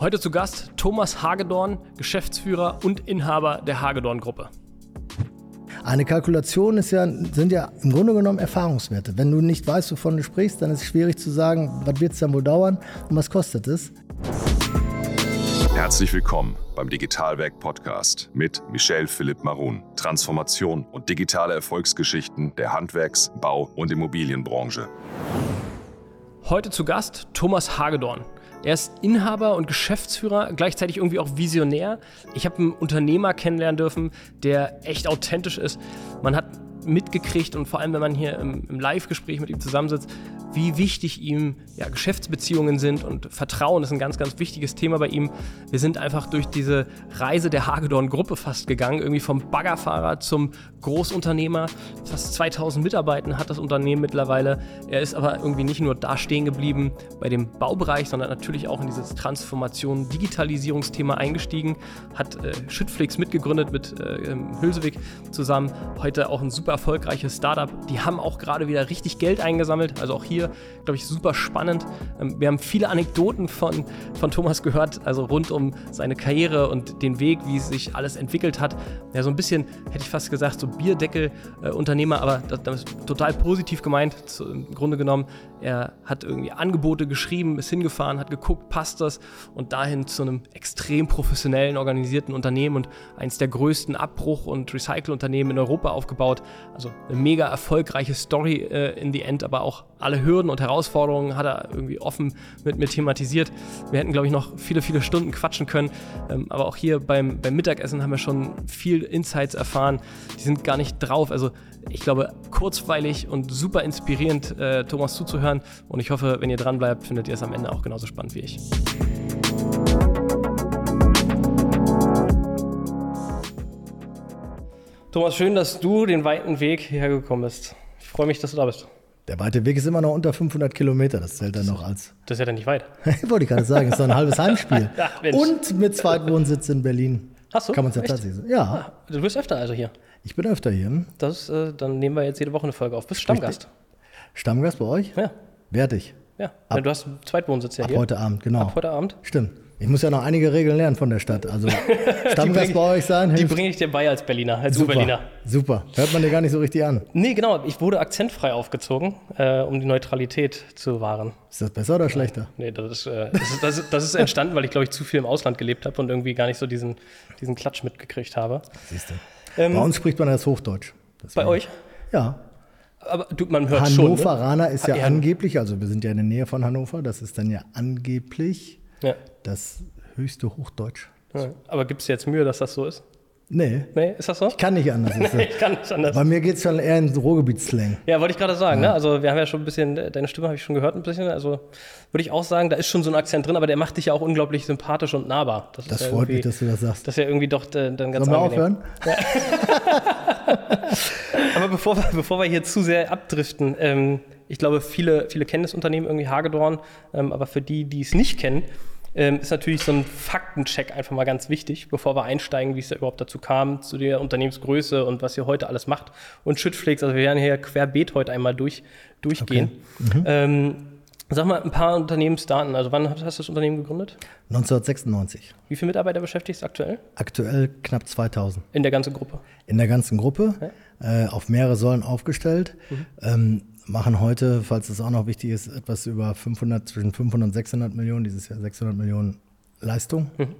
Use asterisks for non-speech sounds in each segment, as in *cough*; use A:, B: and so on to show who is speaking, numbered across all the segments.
A: Heute zu Gast Thomas Hagedorn, Geschäftsführer und Inhaber der Hagedorn-Gruppe.
B: Eine Kalkulation ist ja, sind ja im Grunde genommen Erfahrungswerte. Wenn du nicht weißt, wovon du sprichst, dann ist es schwierig zu sagen, was wird es dann wohl dauern und was kostet es.
C: Herzlich willkommen beim Digitalwerk Podcast mit Michel Philipp Marun. Transformation und digitale Erfolgsgeschichten der Handwerks-, Bau- und Immobilienbranche.
A: Heute zu Gast Thomas Hagedorn. Er ist Inhaber und Geschäftsführer, gleichzeitig irgendwie auch Visionär. Ich habe einen Unternehmer kennenlernen dürfen, der echt authentisch ist. Man hat mitgekriegt und vor allem, wenn man hier im, im Live-Gespräch mit ihm zusammensitzt, wie wichtig ihm ja, Geschäftsbeziehungen sind und Vertrauen ist ein ganz, ganz wichtiges Thema bei ihm. Wir sind einfach durch diese Reise der Hagedorn-Gruppe fast gegangen, irgendwie vom Baggerfahrer zum Großunternehmer. Fast 2000 Mitarbeiter hat das Unternehmen mittlerweile. Er ist aber irgendwie nicht nur da stehen geblieben bei dem Baubereich, sondern natürlich auch in dieses Transformation, Digitalisierungsthema eingestiegen, hat äh, Schüttflix mitgegründet mit äh, Hülsewig zusammen. Heute auch ein super erfolgreiches Startup. Die haben auch gerade wieder richtig Geld eingesammelt. Also auch hier, glaube ich, super spannend. Ähm, wir haben viele Anekdoten von, von Thomas gehört, also rund um seine Karriere und den Weg, wie sich alles entwickelt hat. Ja, so ein bisschen, hätte ich fast gesagt, so Bierdeckel-Unternehmer, aber das, das, ist total positiv gemeint. Im Grunde genommen, er hat irgendwie Angebote geschrieben, ist hingefahren, hat geguckt, passt das und dahin zu einem extrem professionellen, organisierten Unternehmen und eins der größten Abbruch- und Recycle-Unternehmen in Europa aufgebaut. Also eine mega erfolgreiche Story äh, in the end, aber auch alle Hürden und Herausforderungen hat er irgendwie offen mit mir thematisiert. Wir hätten, glaube ich, noch viele, viele Stunden quatschen können. Ähm, aber auch hier beim, beim Mittagessen haben wir schon viel Insights erfahren. Die sind gar nicht drauf. Also ich glaube, kurzweilig und super inspirierend, äh, Thomas zuzuhören. Und ich hoffe, wenn ihr dran bleibt, findet ihr es am Ende auch genauso spannend wie ich. Thomas, schön, dass du den weiten Weg hierher gekommen bist. Ich freue mich, dass du da bist.
B: Der weite Weg ist immer noch unter 500 Kilometer. Das zählt dann noch als.
A: Das ist ja dann nicht weit. *laughs*
B: Wollte ich gerade sagen, ist doch ein halbes Heimspiel. *laughs* ja, Und mit Zweitwohnsitz in Berlin.
A: Hast du?
B: Kann man es ja tatsächlich. Ja. Ah,
A: du bist öfter also hier.
B: Ich bin öfter hier.
A: Das, äh, dann nehmen wir jetzt jede Woche eine Folge auf. Bist Stammgast. Richtig.
B: Stammgast bei euch?
A: Ja.
B: Wertig.
A: Ja. Ab, du hast Zweitwohnsitz ja
B: ab
A: hier.
B: Ab heute Abend, genau.
A: Ab heute Abend.
B: Stimmt. Ich muss ja noch einige Regeln lernen von der Stadt. Also *laughs* Stammgast bei euch sein.
A: Hilft. Die bringe ich dir bei als Berliner, als
B: super. Super. Hört man dir gar nicht so richtig an.
A: Nee, genau. Ich wurde akzentfrei aufgezogen, äh, um die Neutralität zu wahren.
B: Ist das besser oder schlechter?
A: Nee, das ist, äh, das, ist, das, das ist entstanden, weil ich, glaube ich, zu viel im Ausland gelebt habe und irgendwie gar nicht so diesen, diesen Klatsch mitgekriegt habe.
B: Siehst du. Ähm, bei uns spricht man das Hochdeutsch.
A: Deswegen. Bei euch?
B: Ja.
A: Aber du, man hört
B: Hannoveraner
A: schon, ne?
B: ist ja, ja angeblich, also wir sind ja in der Nähe von Hannover, das ist dann ja angeblich
A: ja.
B: das höchste Hochdeutsch.
A: Ja, aber gibt es jetzt Mühe, dass das so ist?
B: Nee.
A: Nee, ist das so?
B: Ich kann nicht anders. *laughs*
A: nee, ich kann nicht anders.
B: Bei mir geht es schon eher in Ruhrgebietsslang.
A: Ja, wollte ich gerade sagen. Ja. Ne? Also wir haben ja schon ein bisschen, deine Stimme habe ich schon gehört ein bisschen. Also würde ich auch sagen, da ist schon so ein Akzent drin, aber der macht dich ja auch unglaublich sympathisch und nahbar.
B: Das, das ja freut mich, dass du das sagst.
A: Das ist ja irgendwie doch äh, dann ganz
B: Sollen wir aufhören? Ja. *laughs*
A: aber bevor wir, bevor wir hier zu sehr abdriften, ähm, ich glaube, viele, viele kennen das Unternehmen irgendwie Hagedorn, ähm, aber für die, die es nicht kennen, ähm, ist natürlich so ein Faktencheck einfach mal ganz wichtig, bevor wir einsteigen, wie es da überhaupt dazu kam, zu der Unternehmensgröße und was ihr heute alles macht. Und Schüttflix, also wir werden hier querbeet heute einmal durch, durchgehen. Okay. Mhm. Ähm, sag mal ein paar Unternehmensdaten. Also wann hast du das Unternehmen gegründet?
B: 1996.
A: Wie viele Mitarbeiter beschäftigst du aktuell?
B: Aktuell knapp 2000.
A: In der ganzen Gruppe?
B: In der ganzen Gruppe, ja. äh, auf mehrere Säulen aufgestellt. Mhm. Ähm, machen heute, falls es auch noch wichtig ist, etwas über 500, zwischen 500 und 600 Millionen, dieses Jahr 600 Millionen Leistung. Mhm.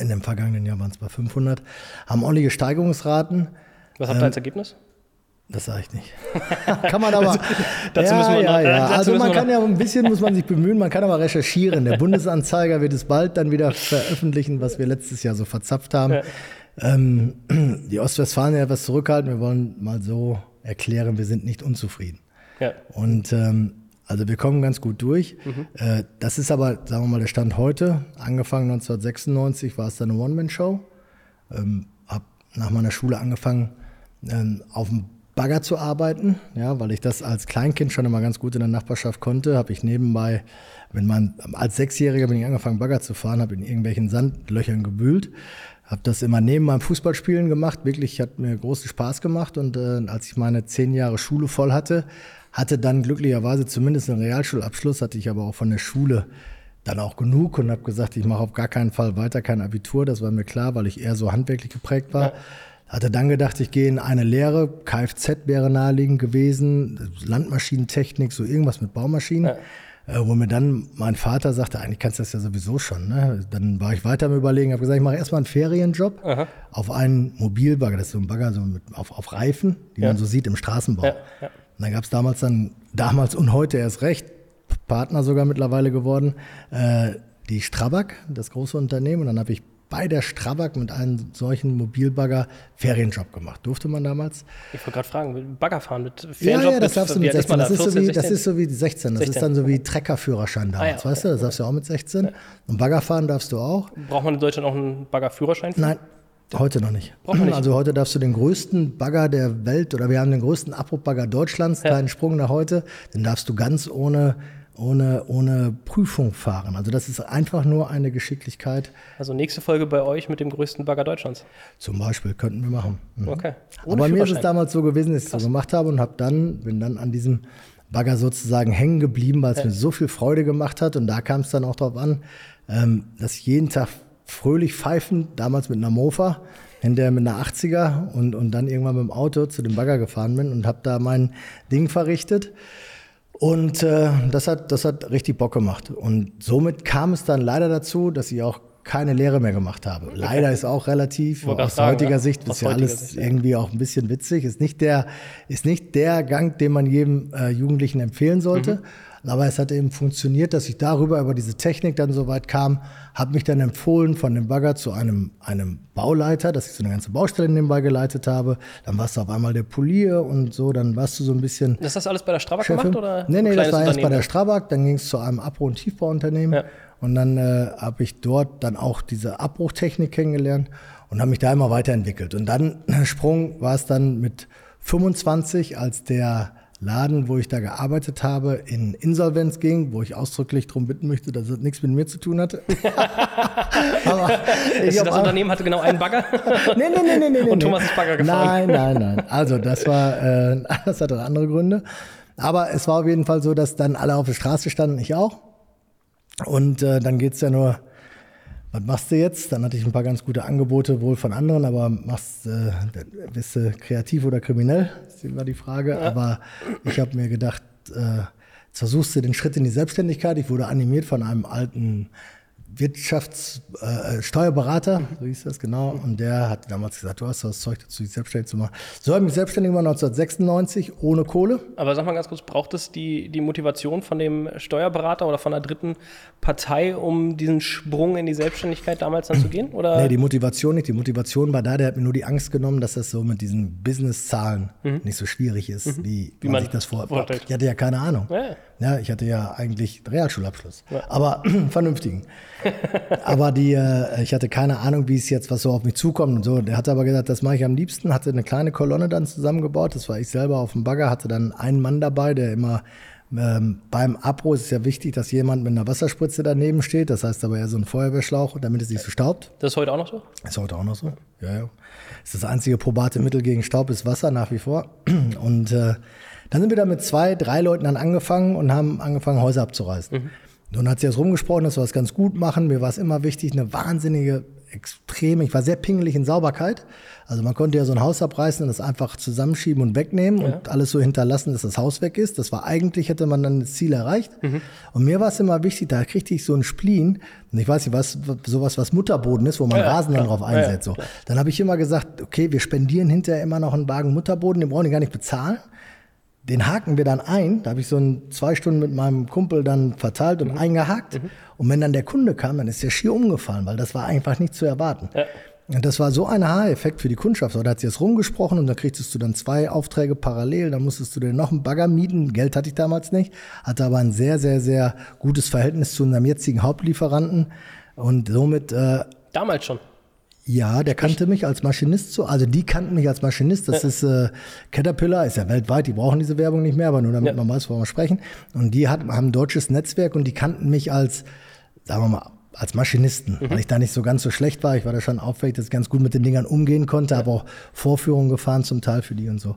B: In dem vergangenen Jahr waren es bei 500. Haben ordentliche Steigerungsraten.
A: Was habt ihr ähm, als Ergebnis?
B: Das sage ich nicht. *laughs* kann man aber. dazu ja, müssen wir noch, ja, ja. Also man kann ja ein bisschen muss man sich bemühen, man kann aber recherchieren. Der Bundesanzeiger wird es bald dann wieder veröffentlichen, was wir letztes Jahr so verzapft haben. Ja. Ähm, die Ostwestfalen ja etwas zurückhalten. Wir wollen mal so erklären, wir sind nicht unzufrieden.
A: Ja.
B: Und ähm, also wir kommen ganz gut durch. Mhm. Äh, das ist aber, sagen wir mal, der Stand heute. Angefangen 1996 war es dann eine One-Man-Show. Ähm, habe nach meiner Schule angefangen, ähm, auf dem Bagger zu arbeiten, ja, weil ich das als Kleinkind schon immer ganz gut in der Nachbarschaft konnte, habe ich nebenbei, wenn man als Sechsjähriger bin ich angefangen Bagger zu fahren, habe in irgendwelchen Sandlöchern gewühlt, habe das immer neben meinem Fußballspielen gemacht, wirklich hat mir großen Spaß gemacht und äh, als ich meine zehn Jahre Schule voll hatte, hatte dann glücklicherweise zumindest einen Realschulabschluss, hatte ich aber auch von der Schule dann auch genug und habe gesagt, ich mache auf gar keinen Fall weiter kein Abitur. Das war mir klar, weil ich eher so handwerklich geprägt war. Ja. Hatte dann gedacht, ich gehe in eine Lehre. Kfz wäre naheliegend gewesen, Landmaschinentechnik, so irgendwas mit Baumaschinen. Ja. Äh, wo mir dann mein Vater sagte, eigentlich kannst du das ja sowieso schon. Ne? Dann war ich weiter am Überlegen, habe gesagt, ich mache erstmal einen Ferienjob Aha. auf einen Mobilbagger. Das ist so ein Bagger so mit, auf, auf Reifen, die ja. man so sieht im Straßenbau. Ja, ja. Und dann gab es damals dann, damals und heute erst recht, Partner sogar mittlerweile geworden, äh, die Strabag, das große Unternehmen. Und dann habe ich bei der Strabag mit einem solchen Mobilbagger Ferienjob gemacht. Durfte man damals?
A: Ich wollte gerade fragen, Bagger fahren mit
B: Ferienjob? Ja, ja das darfst du mit 16. Das, ist so wie, das ist so wie 16. Das 16. ist dann so wie Treckerführerschein damals, ah, ja, okay. weißt du? Das darfst du auch mit 16. Ja. Und Bagger fahren darfst du auch.
A: Braucht man in Deutschland auch einen Baggerführerschein?
B: Nein, Heute noch nicht. nicht. Also heute darfst du den größten Bagger der Welt oder wir haben den größten Abbruchbagger Deutschlands, ja. kleinen Sprung nach heute, den darfst du ganz ohne ohne, ohne Prüfung fahren. Also das ist einfach nur eine Geschicklichkeit.
A: Also nächste Folge bei euch mit dem größten Bagger Deutschlands.
B: Zum Beispiel könnten wir machen.
A: Mhm. Okay.
B: Ohne Aber mir ist es damals so gewesen, dass ich es so gemacht habe und habe dann, bin dann an diesem Bagger sozusagen hängen geblieben, weil es ja. mir so viel Freude gemacht hat. Und da kam es dann auch darauf an, ähm, dass ich jeden Tag fröhlich pfeifen, damals mit einer Mofa, hinterher mit einer 80er und, und dann irgendwann mit dem Auto zu dem Bagger gefahren bin und habe da mein Ding verrichtet. Und äh, das, hat, das hat richtig Bock gemacht. Und somit kam es dann leider dazu, dass ich auch keine Lehre mehr gemacht habe. Leider ist auch relativ, aus sagen, heutiger ja? Sicht ist ja alles Sicht, ja. irgendwie auch ein bisschen witzig. Ist nicht der, ist nicht der Gang, den man jedem äh, Jugendlichen empfehlen sollte. Mhm. Aber es hat eben funktioniert, dass ich darüber, über diese Technik dann so weit kam, habe mich dann empfohlen von dem Bagger zu einem, einem Bauleiter, dass ich so eine ganze Baustelle nebenbei geleitet habe. Dann warst du auf einmal der Polier und so, dann warst du so ein bisschen.
A: Ist das alles bei der Strabag Chefin. gemacht? Oder
B: nee, nee, das war erst bei der Strabag, dann ging es zu einem Abbruch- und Tiefbauunternehmen. Ja. Und dann äh, habe ich dort dann auch diese Abbruchtechnik kennengelernt und habe mich da immer weiterentwickelt. Und dann Sprung war es dann mit 25, als der Laden, wo ich da gearbeitet habe, in Insolvenz ging, wo ich ausdrücklich darum bitten möchte, dass es nichts mit mir zu tun hatte. *laughs*
A: Aber das, das Unternehmen hatte genau einen Bagger? *laughs*
B: nee, nee, nee, nee, nee.
A: Und Thomas ist Bagger gefahren?
B: Nein, nein, nein. Also das war, äh, *laughs* das hatte andere Gründe. Aber es war auf jeden Fall so, dass dann alle auf der Straße standen, ich auch. Und äh, dann geht's ja nur was machst du jetzt? Dann hatte ich ein paar ganz gute Angebote, wohl von anderen, aber machst, äh, bist du kreativ oder kriminell? Das ist immer die Frage. Ja. Aber ich habe mir gedacht, äh, versuchst du den Schritt in die Selbstständigkeit. Ich wurde animiert von einem alten Wirtschaftssteuerberater, äh, so hieß das genau, und der hat damals gesagt, du hast das Zeug dazu, dich selbstständig zu machen. So habe ich mich selbstständig gemacht 1996, ohne Kohle.
A: Aber sag mal ganz kurz, braucht es die, die Motivation von dem Steuerberater oder von einer dritten Partei, um diesen Sprung in die Selbstständigkeit damals dann zu gehen? Oder?
B: Nee, die Motivation nicht. Die Motivation war da, der hat mir nur die Angst genommen, dass das so mit diesen Business-Zahlen mhm. nicht so schwierig ist, mhm. wie, wie, man, sich das vorstellt. Ich hatte ja keine Ahnung. Ja. Ja. ich hatte ja eigentlich Realschulabschluss, ja. aber *clears throat* vernünftigen. aber die, äh, ich hatte keine Ahnung, wie es jetzt, was so auf mich zukommt und so. Der hatte aber gesagt, das mache ich am liebsten, hatte eine kleine Kolonne dann zusammengebaut. Das war ich selber auf dem Bagger, hatte dann einen Mann dabei, der immer ähm, beim Abbruch ist es ja wichtig, dass jemand mit einer Wasserspritze daneben steht. Das heißt aber eher so ein Feuerwehrschlauch, damit es nicht so staubt.
A: Das ist heute auch noch so?
B: Ist heute auch noch so, ja, ja. Das ist das einzige probate Mittel gegen Staub ist Wasser nach wie vor. *clears throat* Und äh, dann sind wir da mit zwei, drei Leuten dann angefangen und haben angefangen, Häuser abzureißen. Mhm. Nun hat sie jetzt rumgesprochen, dass wir das ganz gut machen. Mir war es immer wichtig, eine wahnsinnige, extreme, ich war sehr pingelig in Sauberkeit. Also man konnte ja so ein Haus abreißen und das einfach zusammenschieben und wegnehmen ja. und alles so hinterlassen, dass das Haus weg ist. Das war eigentlich, hätte man dann das Ziel erreicht. Mhm. Und mir war es immer wichtig, da kriegte ich so ein Spleen, und ich weiß nicht, was, sowas, was Mutterboden ist, wo man ja, Rasen dann drauf einsetzt. Ja, so. Dann habe ich immer gesagt, okay, wir spendieren hinterher immer noch einen Wagen Mutterboden, den brauchen die gar nicht bezahlen den haken wir dann ein. Da habe ich so ein, zwei Stunden mit meinem Kumpel dann verteilt und mhm. eingehakt. Mhm. Und wenn dann der Kunde kam, dann ist der schier umgefallen, weil das war einfach nicht zu erwarten. Ja. Und das war so ein Haareffekt für die Kundschaft. Da hat sie jetzt rumgesprochen und dann kriegtest du dann zwei Aufträge parallel. Dann musstest du dir noch einen Bagger mieten. Geld hatte ich damals nicht. Hatte aber ein sehr, sehr, sehr gutes Verhältnis zu unserem jetzigen Hauptlieferanten. Und somit. Äh,
A: damals schon.
B: Ja, der kannte mich als Maschinist so. Also die kannten mich als Maschinist. Das ja. ist äh, Caterpillar, ist ja weltweit, die brauchen diese Werbung nicht mehr, aber nur damit ja. man weiß, worüber wir sprechen. Und die hat, haben ein deutsches Netzwerk und die kannten mich als, sagen wir mal, als Maschinisten, mhm. weil ich da nicht so ganz so schlecht war. Ich war da schon auffällig, dass ich ganz gut mit den Dingern umgehen konnte, ja. habe auch Vorführungen gefahren zum Teil für die und so.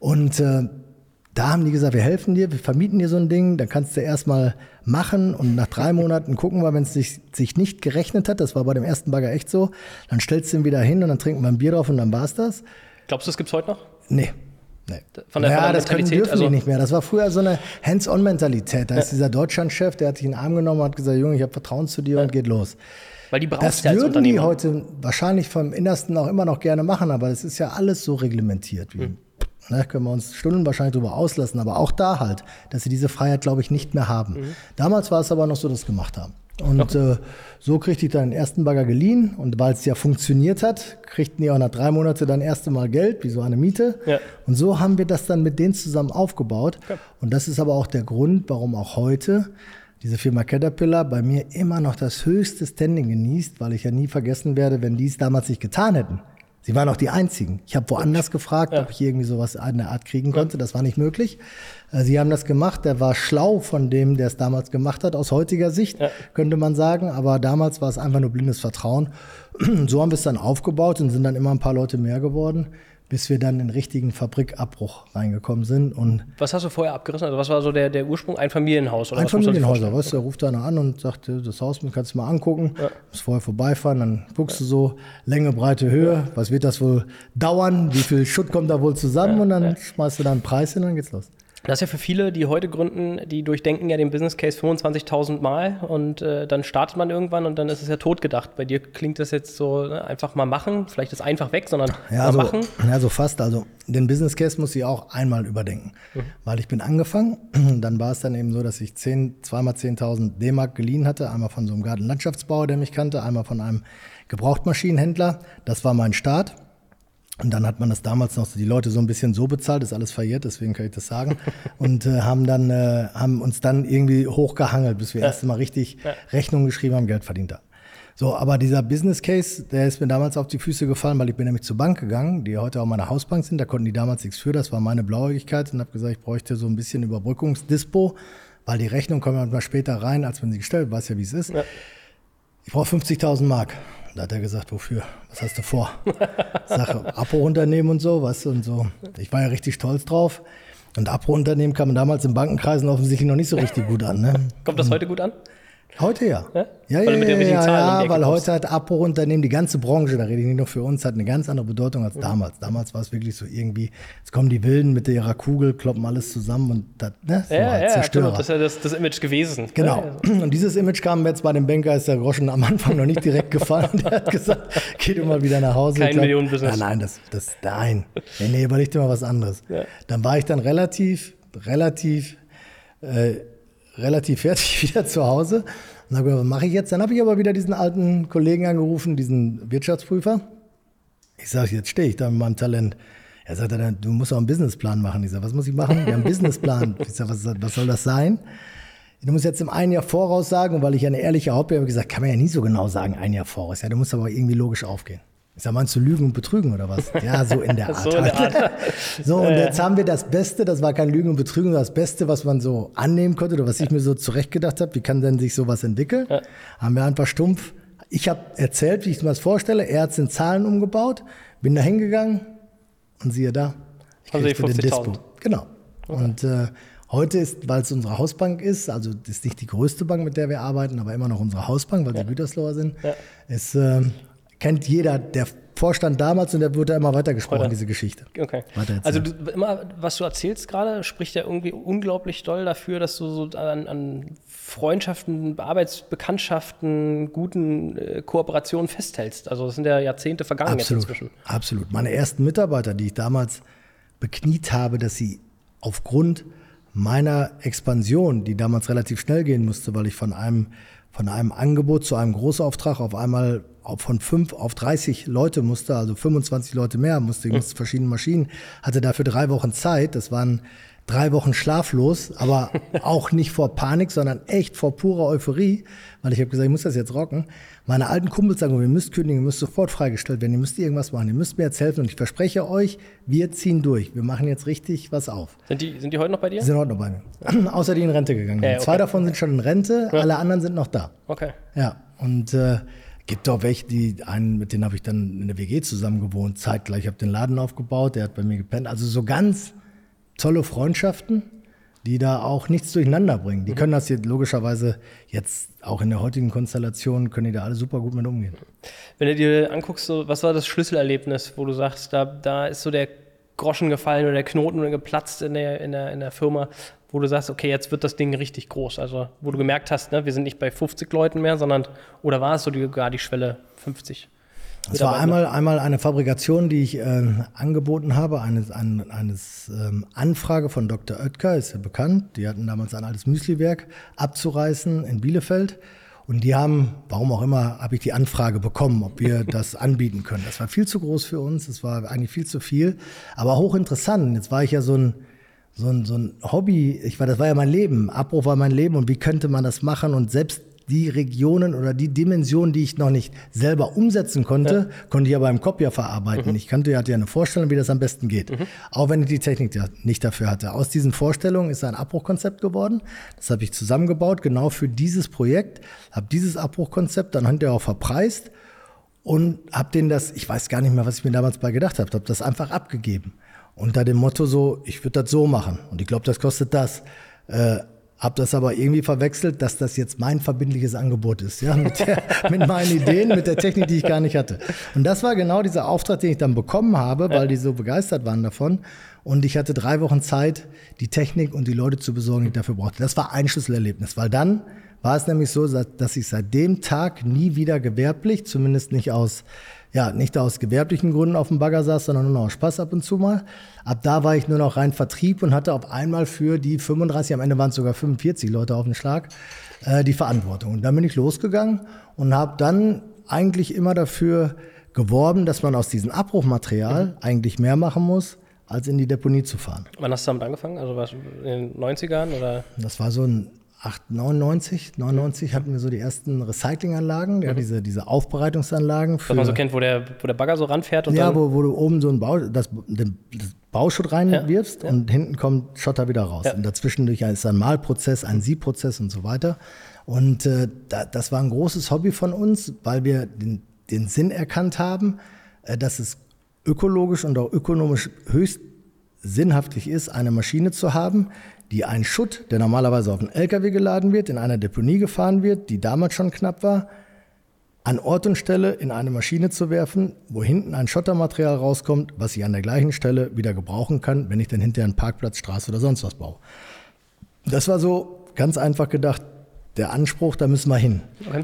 B: Und äh, da haben die gesagt, wir helfen dir, wir vermieten dir so ein Ding, dann kannst du erstmal machen und nach drei Monaten gucken wir, wenn es sich, sich nicht gerechnet hat, das war bei dem ersten Bagger echt so, dann stellst du ihn wieder hin und dann trinken wir ein Bier drauf und dann war's das.
A: Glaubst du, das gibt's heute noch?
B: Nee. Nee.
A: Von der,
B: ja,
A: von der
B: das können, dürfen
A: also-
B: die nicht mehr. Das war früher so eine Hands-on-Mentalität. Da ist dieser Deutschlandchef, der hat sich in den Arm genommen und hat gesagt, Junge, ich habe Vertrauen zu dir und geht los.
A: Weil die
B: Das
A: brauchst du als
B: würden die heute wahrscheinlich vom Innersten auch immer noch gerne machen, aber das ist ja alles so reglementiert. Wie,
A: Hm.
B: Ne, können wir uns Stunden wahrscheinlich darüber auslassen, aber auch da halt, dass sie diese Freiheit, glaube ich, nicht mehr haben.
A: Mhm.
B: Damals war es aber noch so, dass sie gemacht haben. Und äh, so kriegte ich dann den ersten Bagger geliehen und weil es ja funktioniert hat, kriegten die auch nach drei Monaten dann erste Mal Geld, wie so eine Miete.
A: Ja.
B: Und so haben wir das dann mit denen zusammen aufgebaut. Und das ist aber auch der Grund, warum auch heute diese Firma Caterpillar bei mir immer noch das höchste Standing genießt, weil ich ja nie vergessen werde, wenn die es damals nicht getan hätten. Sie waren auch die Einzigen. Ich habe woanders gefragt, ob ich irgendwie sowas in der Art kriegen konnte. Das war nicht möglich. Äh, Sie haben das gemacht. Der war schlau von dem, der es damals gemacht hat, aus heutiger Sicht, könnte man sagen. Aber damals war es einfach nur blindes Vertrauen. *clears throat* So haben wir es dann aufgebaut und sind dann immer ein paar Leute mehr geworden, bis wir dann in den richtigen Fabrikabbruch reingekommen sind. Und
A: Was hast du vorher abgerissen? Also was war so der, der Ursprung? Ein Familienhaus? Oder
B: ein
A: was
B: Familienhäuser, weißt du, da ruft einer an und sagt, äh, das Haus kannst du mal angucken, musst vorher vorbeifahren, dann guckst du so, Länge, Breite, Höhe, was wird das wohl dauern, wie viel Schutt kommt da wohl zusammen und dann schmeißt du da einen Preis hin und dann geht's los.
A: Das ist ja für viele, die heute gründen, die durchdenken ja den Business Case 25.000 Mal und äh, dann startet man irgendwann und dann ist es ja totgedacht. Bei dir klingt das jetzt so ne, einfach mal machen, vielleicht ist einfach weg, sondern *laughs*
B: Ja, so,
A: machen.
B: ja, so fast. Also den Business Case muss ich auch einmal überdenken. Weil ich bin angefangen, *clears throat* dann war es dann eben so, dass ich 10, zweimal 10.000 D-Mark geliehen hatte. Einmal von so einem Gartenlandschaftsbauer, der mich kannte, einmal von einem Gebrauchtmaschinenhändler. Das war mein Start. Und dann hat man das damals noch so, die Leute so ein bisschen so bezahlt, ist alles verjährt, deswegen kann ich das sagen. Und äh, haben dann, äh, haben uns dann irgendwie hochgehangelt, bis wir erst mal richtig Rechnungen geschrieben haben, Geld verdient haben. So, aber dieser Business Case, der ist mir damals auf die Füße gefallen, weil ich bin nämlich zur Bank gegangen, die heute auch meine Hausbank sind, da konnten die damals nichts für, das war meine Blauäugigkeit und habe gesagt, ich bräuchte so ein bisschen Überbrückungsdispo, weil die Rechnung kommt manchmal später rein, als wenn sie gestellt, weiß ja, wie es ist. Ich brauche 50.000 Mark. Da hat er gesagt, wofür? Was hast du vor? *laughs* Sache, Abo-Unternehmen und so, du, und so. Ich war ja richtig stolz drauf. Und Abo-Unternehmen kamen damals in Bankenkreisen offensichtlich noch nicht so richtig gut an. Ne?
A: Kommt das heute gut an?
B: Heute ja.
A: Ja?
B: Ja,
A: Weil
B: ja, ja, ja weil
A: kommst.
B: heute hat Abo-Unternehmen, die ganze Branche, da rede ich nicht nur für uns, hat eine ganz andere Bedeutung als damals. Damals war es wirklich so irgendwie, jetzt kommen die Wilden mit ihrer Kugel, kloppen alles zusammen und das, ne, so
A: Ja,
B: halt
A: ja,
B: Zerstörer.
A: absolut. Das ist ja das, das Image gewesen.
B: Genau.
A: Ja,
B: Und dieses Image kam mir jetzt bei dem Banker, ist der Groschen am Anfang noch nicht direkt gefallen. *laughs* Der hat gesagt, geh du mal wieder nach Hause.
A: Kein Millionenbusiness.
B: Ja, nein, das, das, nein. Nee, nee, überleg dir mal was anderes. Dann war ich dann relativ, relativ, äh, relativ fertig *laughs* wieder zu Hause. Und habe gedacht, was mache ich jetzt? Dann habe ich aber wieder diesen alten Kollegen angerufen, diesen Wirtschaftsprüfer. Ich sage, jetzt stehe ich da mit meinem Talent. Er sagt, dann, du musst auch einen Businessplan machen. Ich sage, was muss ich machen? Ja, einen Businessplan. *laughs* Ich sage, was, was soll das sein? Du musst jetzt im einen Jahr voraus sagen, und weil ich eine ehrliche Haut bin, habe ich gesagt, kann man ja nie so genau sagen, ein Jahr voraus. Ja, du musst aber irgendwie logisch aufgehen. Ich sage, meinst du Lügen und Betrügen oder was? *laughs* Ja, so in der Art.
A: So in der Art.
B: So, und jetzt haben wir das Beste, das war kein Lügen und Betrügen, das Beste, was man so annehmen konnte oder was ich mir so zurechtgedacht habe, wie kann denn sich sowas entwickeln? Haben wir einfach stumpf, ich habe erzählt, wie ich mir das vorstelle, er hat es in Zahlen umgebaut, bin da hingegangen und siehe da, ich
A: Sie
B: kriegte den
A: 50.000.
B: Dispo. Genau. Und äh, heute ist, weil es unsere Hausbank ist, also das ist nicht die größte Bank, mit der wir arbeiten, aber immer noch unsere Hausbank, weil sie Gütersloher sind, ist, äh, kennt jeder, der Vorstand damals und der wird da immer weitergesprochen, diese Geschichte.
A: Okay. Also du, immer, was du erzählst gerade, spricht ja irgendwie unglaublich doll dafür, dass du so an, an Freundschaften, Arbeitsbekanntschaften, guten äh, Kooperationen festhältst. Also das sind ja Jahrzehnte vergangen
B: Absolut,
A: jetzt inzwischen.
B: absolut. Meine ersten Mitarbeiter, die ich damals bekniet habe, dass sie aufgrund meiner Expansion, die damals relativ schnell gehen musste, weil ich von einem, von einem Angebot zu einem Großauftrag auf einmal von fünf auf 30 Leute musste, also 25 Leute mehr musste, ich musste verschiedene Maschinen, hatte dafür drei Wochen Zeit. Das waren drei Wochen schlaflos, aber *laughs* auch nicht vor Panik, sondern echt vor purer Euphorie, weil ich habe gesagt, ich muss das jetzt rocken. Meine alten Kumpels sagen, ihr müsst kündigen, ihr müsst sofort freigestellt werden, ihr müsst irgendwas machen, ihr müsst mir jetzt helfen und ich verspreche euch, wir ziehen durch. Wir machen jetzt richtig was auf.
A: Sind die, sind die heute noch bei dir?
B: Die sind heute noch bei mir. *clears throat* Außer die in Rente gegangen sind.
A: Ja, okay.
B: Zwei davon sind schon in Rente, alle anderen sind noch da.
A: Okay.
B: Ja, und äh, gibt auch welche, die einen, mit denen habe ich dann in der WG zusammen gewohnt, zeitgleich. Ich habe den Laden aufgebaut, der hat bei mir gepennt. Also so ganz tolle Freundschaften, die da auch nichts durcheinander bringen. Die mhm. können das jetzt logischerweise jetzt auch in der heutigen Konstellation, können die da alle super gut mit umgehen.
A: Wenn du dir anguckst, so, was war das Schlüsselerlebnis, wo du sagst, da, da ist so der Groschen gefallen oder der Knoten geplatzt in der, in, der, in der Firma, wo du sagst, okay, jetzt wird das Ding richtig groß. Also wo du gemerkt hast, ne, wir sind nicht bei 50 Leuten mehr, sondern, oder war es so die, gar die Schwelle 50?
B: Es war einmal, einmal eine Fabrikation, die ich äh, angeboten habe, eines, ein, eines ähm, Anfrage von Dr. Oetker, ist ja bekannt. Die hatten damals ein altes Müsliwerk abzureißen in Bielefeld. Und die haben, warum auch immer, habe ich die Anfrage bekommen, ob wir *laughs* das anbieten können. Das war viel zu groß für uns, das war eigentlich viel zu viel, aber hochinteressant. Jetzt war ich ja so ein, so ein, so ein Hobby, ich war, das war ja mein Leben, Abbruch war mein Leben und wie könnte man das machen und selbst die Regionen oder die Dimensionen, die ich noch nicht selber umsetzen konnte, ja. konnte ich aber im Kopf ja verarbeiten. Mhm. Ich kannte, hatte ja eine Vorstellung, wie das am besten geht. Mhm. Auch wenn ich die Technik ja nicht dafür hatte. Aus diesen Vorstellungen ist ein Abbruchkonzept geworden. Das habe ich zusammengebaut, genau für dieses Projekt. Habe dieses Abbruchkonzept dann hinterher auch verpreist und habe denen das, ich weiß gar nicht mehr, was ich mir damals bei gedacht habe, habe das einfach abgegeben. Unter dem Motto so, ich würde das so machen. Und ich glaube, das kostet das. Äh, habe das aber irgendwie verwechselt, dass das jetzt mein verbindliches Angebot ist, ja, mit, der, *laughs* mit meinen Ideen, mit der Technik, die ich gar nicht hatte. Und das war genau dieser Auftrag, den ich dann bekommen habe, weil die so begeistert waren davon. Und ich hatte drei Wochen Zeit, die Technik und die Leute zu besorgen, die ich dafür brauchte. Das war ein Schlüsselerlebnis, weil dann war es nämlich so, dass ich seit dem Tag nie wieder gewerblich, zumindest nicht aus ja, nicht aus gewerblichen Gründen auf dem Bagger saß, sondern nur noch aus Spaß ab und zu mal. Ab da war ich nur noch rein Vertrieb und hatte auf einmal für die 35, am Ende waren es sogar 45 Leute auf den Schlag, äh, die Verantwortung. Und dann bin ich losgegangen und habe dann eigentlich immer dafür geworben, dass man aus diesem Abbruchmaterial mhm. eigentlich mehr machen muss, als in die Deponie zu fahren.
A: Wann hast du damit angefangen? Also was in den 90ern oder?
B: Das war so ein 8, 99, 99 hatten wir so die ersten Recyclinganlagen, ja, mhm. diese, diese Aufbereitungsanlagen.
A: Für, Was man so kennt, wo der, wo der Bagger so ranfährt und
B: Ja, wo, wo du oben so ein Bau, das, den, das Bauschutt reinwirfst ja, ja. und hinten kommt Schotter wieder raus. Und dazwischen ist ein Malprozess, ein Siebprozess und so weiter. Und äh, da, das war ein großes Hobby von uns, weil wir den, den Sinn erkannt haben, äh, dass es ökologisch und auch ökonomisch höchst sinnhaftig ist, eine Maschine zu haben, die einen Schutt, der normalerweise auf einen LKW geladen wird, in einer Deponie gefahren wird, die damals schon knapp war, an Ort und Stelle in eine Maschine zu werfen, wo hinten ein Schottermaterial rauskommt, was ich an der gleichen Stelle wieder gebrauchen kann, wenn ich dann hinterher einen Parkplatz, Straße oder sonst was baue. Das war so ganz einfach gedacht, der Anspruch, da müssen wir hin.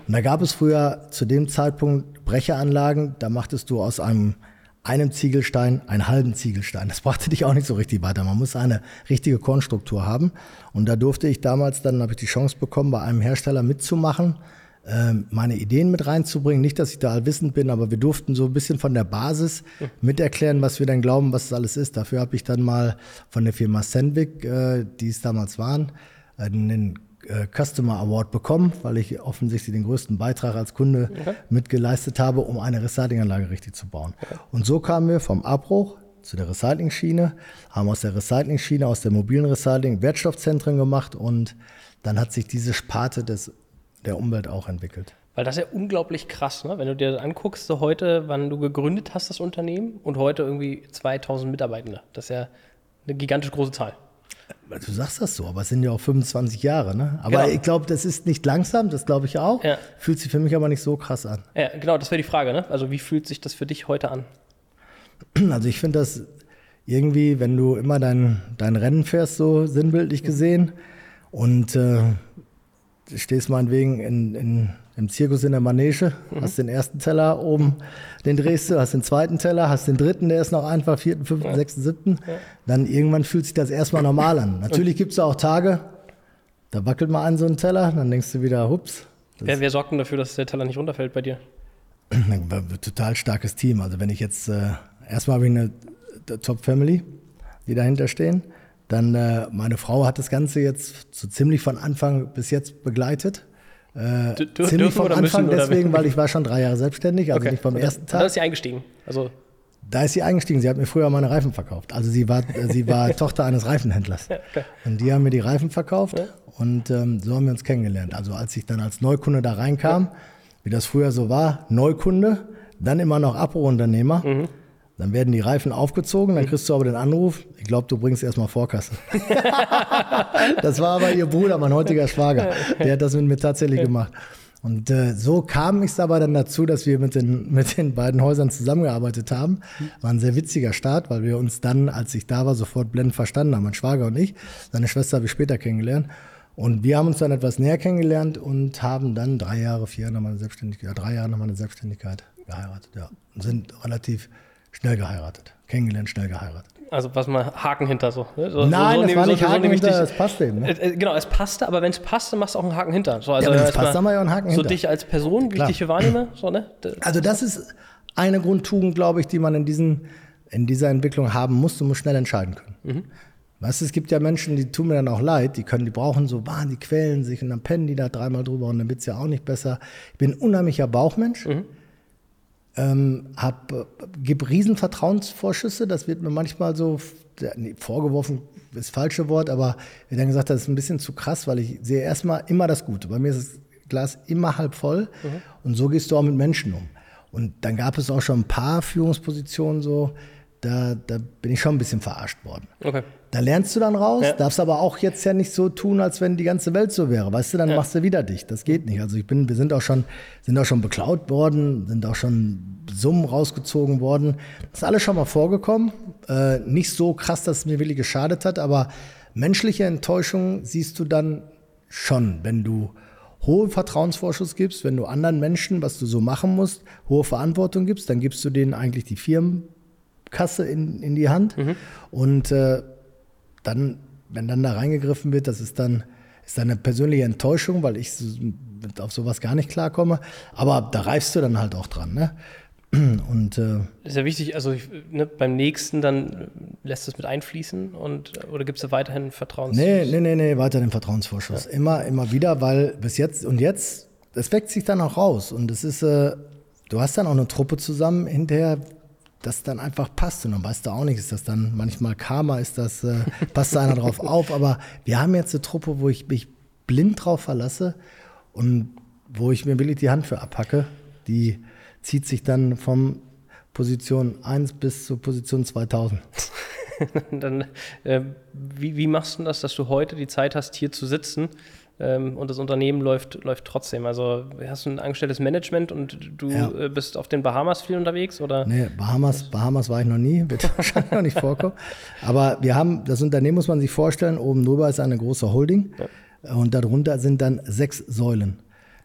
B: Und da gab es früher zu dem Zeitpunkt Brecheranlagen, da machtest du aus einem einem Ziegelstein einen halben Ziegelstein. Das brachte dich auch nicht so richtig weiter. Man muss eine richtige Kornstruktur haben. Und da durfte ich damals, dann habe ich die Chance bekommen, bei einem Hersteller mitzumachen, ähm, meine Ideen mit reinzubringen. Nicht, dass ich da allwissend bin, aber wir durften so ein bisschen von der Basis mit erklären, was wir dann glauben, was es alles ist. Dafür habe ich dann mal von der Firma Sandvik, äh, die es damals waren, einen Customer Award bekommen, weil ich offensichtlich den größten Beitrag als Kunde okay. mitgeleistet habe, um eine Recyclinganlage richtig zu bauen. Und so kamen wir vom Abbruch zu der Recycling-Schiene, haben aus der Recycling-Schiene, aus der mobilen Recycling Wertstoffzentren gemacht und dann hat sich diese Sparte des, der Umwelt auch entwickelt.
A: Weil das ist ja unglaublich krass, ne? wenn du dir das anguckst, so heute, wann du gegründet hast, das Unternehmen, und heute irgendwie 2000 Mitarbeitende. Das ist ja eine gigantisch große Zahl.
B: Du sagst das so, aber es sind ja auch 25 Jahre, ne? Aber genau. ich glaube, das ist nicht langsam, das glaube ich auch. Ja. Fühlt sich für mich aber nicht so krass an.
A: Ja, genau, das wäre die Frage, ne? Also wie fühlt sich das für dich heute an? *clears throat*
B: Also ich finde das irgendwie, wenn du immer dein, dein Rennen fährst, so sinnbildlich gesehen, und äh, stehst meinetwegen in, in im Zirkus in der Manege, mhm. hast den ersten Teller oben, den drehst du, hast den zweiten Teller, hast den dritten, der ist noch einfach, vierten, fünften, ja. sechsten, siebten. Ja. Dann irgendwann fühlt sich das erstmal normal an. Natürlich gibt es auch Tage, da wackelt mal ein so ein Teller, dann denkst du wieder, hups.
A: Wer, wer sorgt denn dafür, dass der Teller nicht runterfällt bei dir? *clears throat*
B: Total starkes Team. Also wenn ich jetzt, äh, erstmal habe ich eine Top-Family, die dahinter stehen. Dann äh, meine Frau hat das Ganze jetzt so ziemlich von Anfang bis jetzt begleitet. Äh, du, ziemlich vom Anfang müssen, deswegen, weil ich war schon drei Jahre selbstständig, also okay. nicht vom und ersten Tag.
A: Da ist sie eingestiegen. Also
B: da ist sie eingestiegen. Sie hat mir früher meine Reifen verkauft. Also sie war, äh, sie war *laughs* Tochter eines Reifenhändlers. Ja, okay. Und die haben mir die Reifen verkauft ja. und ähm, so haben wir uns kennengelernt. Also als ich dann als Neukunde da reinkam, ja. wie das früher so war, Neukunde, dann immer noch Abruhunternehmer. Mhm. Dann werden die Reifen aufgezogen, dann kriegst du aber den Anruf, ich glaube, du bringst erstmal Vorkasse. *laughs* das war aber ihr Bruder, mein heutiger Schwager. Der hat das mit mir tatsächlich gemacht. Und äh, so kam es aber dann dazu, dass wir mit den, mit den beiden Häusern zusammengearbeitet haben. War ein sehr witziger Start, weil wir uns dann, als ich da war, sofort blendend verstanden haben, mein Schwager und ich. Seine Schwester habe ich später kennengelernt. Und wir haben uns dann etwas näher kennengelernt und haben dann drei Jahre, vier Jahre nach meiner Selbstständigkeit, ja, drei Jahre nach meiner Selbstständigkeit geheiratet, ja. Und sind relativ schnell geheiratet. Kennengelernt, schnell geheiratet.
A: Also was mal Haken hinter so.
B: Ne? so Nein, so, so das war nicht Haken hinter, das
A: passte eben. Ne? Äh, genau, es passte, aber wenn es passte, machst du auch einen Haken hinter.
B: So, also ja, wenn es passt, dann mal ja einen Haken
A: hinter. So dich als Person, wie Klar. ich dich hier wahrnehme. So, ne? *clears throat*
B: Also das ist eine Grundtugend, glaube ich, die man in, diesen, in dieser Entwicklung haben muss. Du musst schnell entscheiden können. Mhm. Weißt du, es gibt ja Menschen, die tun mir dann auch leid, die können, die brauchen so, bah, die quälen sich und dann pennen die da dreimal drüber und dann wird es ja auch nicht besser. Ich bin ein unheimlicher Bauchmensch. Mhm ähm, hab, gib riesen Vertrauensvorschüsse, das wird mir manchmal so nee, vorgeworfen, ist das falsche Wort, aber wir dann gesagt, das ist ein bisschen zu krass, weil ich sehe erstmal immer das Gute. Bei mir ist das Glas immer halb voll mhm. und so gehst du auch mit Menschen um. Und dann gab es auch schon ein paar Führungspositionen so, da, da bin ich schon ein bisschen verarscht worden. Okay. Da lernst du dann raus, ja. darfst aber auch jetzt ja nicht so tun, als wenn die ganze Welt so wäre. Weißt du, dann ja. machst du wieder dich. Das geht nicht. Also ich bin, wir sind auch schon, sind auch schon beklaut worden, sind auch schon Summen rausgezogen worden. Das ist alles schon mal vorgekommen. Äh, nicht so krass, dass es mir wirklich geschadet hat, aber menschliche Enttäuschung siehst du dann schon, wenn du hohe Vertrauensvorschuss gibst, wenn du anderen Menschen, was du so machen musst, hohe Verantwortung gibst, dann gibst du denen eigentlich die Firmenkasse in, in die Hand. Mhm. Und äh, dann, wenn dann da reingegriffen wird, das ist dann, ist dann eine persönliche Enttäuschung, weil ich auf sowas gar nicht klarkomme. Aber da reifst du dann halt auch dran. Ne? *clears throat*
A: Und, äh, ist ja wichtig, also ich, ne, beim nächsten dann lässt es mit einfließen und oder gibt es da weiterhin Vertrauensvorschuss?
B: Nee, nee, nee, nee, weiterhin Vertrauensvorschuss. Ja. Immer, immer wieder, weil bis jetzt und jetzt, es wächst sich dann auch raus. Und es ist, äh, du hast dann auch eine Truppe zusammen hinterher, das dann einfach passt. Und dann weißt du auch nicht, ist das dann manchmal Karma, ist das, äh, passt da einer drauf *laughs* auf. Aber wir haben jetzt eine Truppe, wo ich mich blind drauf verlasse und wo ich mir wirklich die Hand für abhacke. Die zieht sich dann vom Position 1 bis zur Position 2000. *laughs*
A: dann, äh, wie, wie machst du das, dass du heute die Zeit hast, hier zu sitzen ähm, und das Unternehmen läuft, läuft trotzdem. Also hast du ein angestelltes Management und du ja. äh, bist auf den Bahamas viel unterwegs? Oder?
B: Nee, Bahamas, Bahamas war ich noch nie, wird *laughs* wahrscheinlich noch nicht vorkommen. Aber wir haben, das Unternehmen muss man sich vorstellen, oben drüber ist eine große Holding ja. und darunter sind dann sechs Säulen.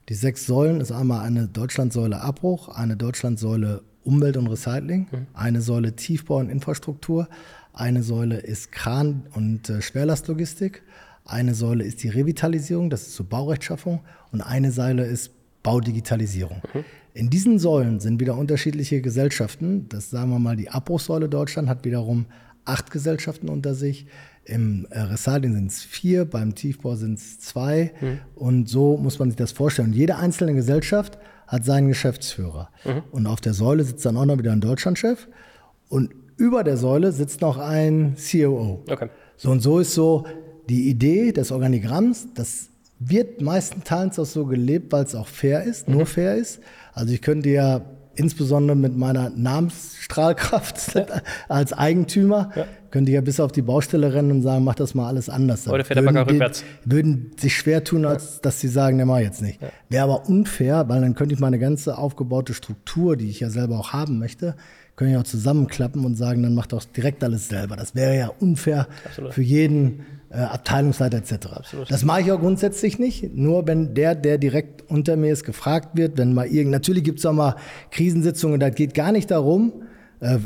B: Die sechs Säulen ist einmal eine Deutschlandsäule Abbruch, eine Deutschlandsäule Umwelt und Recycling, mhm. eine Säule Tiefbau und Infrastruktur, eine Säule ist Kran- und äh, Schwerlastlogistik, eine Säule ist die Revitalisierung, das ist so Baurechtschaffung, und eine Säule ist Baudigitalisierung. Mhm. In diesen Säulen sind wieder unterschiedliche Gesellschaften. Das sagen wir mal, die Abbruchsäule Deutschland hat wiederum acht Gesellschaften unter sich. Im äh, Recycling sind es vier, beim Tiefbau sind es zwei. Mhm. Und so muss man sich das vorstellen. Und jede einzelne Gesellschaft hat seinen Geschäftsführer. Mhm. Und auf der Säule sitzt dann auch noch wieder ein Deutschlandchef. Und über der Säule sitzt noch ein COO. Okay. So und so ist so, die Idee des Organigramms, das wird meistenteils auch so gelebt, weil es auch fair ist, nur mhm. fair ist. Also ich könnte ja insbesondere mit meiner Namensstrahlkraft ja. *laughs* als Eigentümer, ja. könnte ich ja bis auf die Baustelle rennen und sagen, mach das mal alles anders.
A: Oder fährt der Bagger rückwärts.
B: Würden sich schwer tun, als ja. dass sie sagen, ne, mach jetzt nicht. Wäre aber unfair, weil dann könnte ich meine ganze aufgebaute Struktur, die ich ja selber auch haben möchte, könnte ich auch zusammenklappen und sagen, dann macht doch direkt alles selber. Das wäre ja unfair Absolut. für jeden Abteilungsleiter etc. Absolut. Das mache ich auch grundsätzlich nicht. Nur wenn der, der direkt unter mir ist, gefragt wird, wenn mal irgend, natürlich gibt es auch mal Krisensitzungen, da geht gar nicht darum, äh,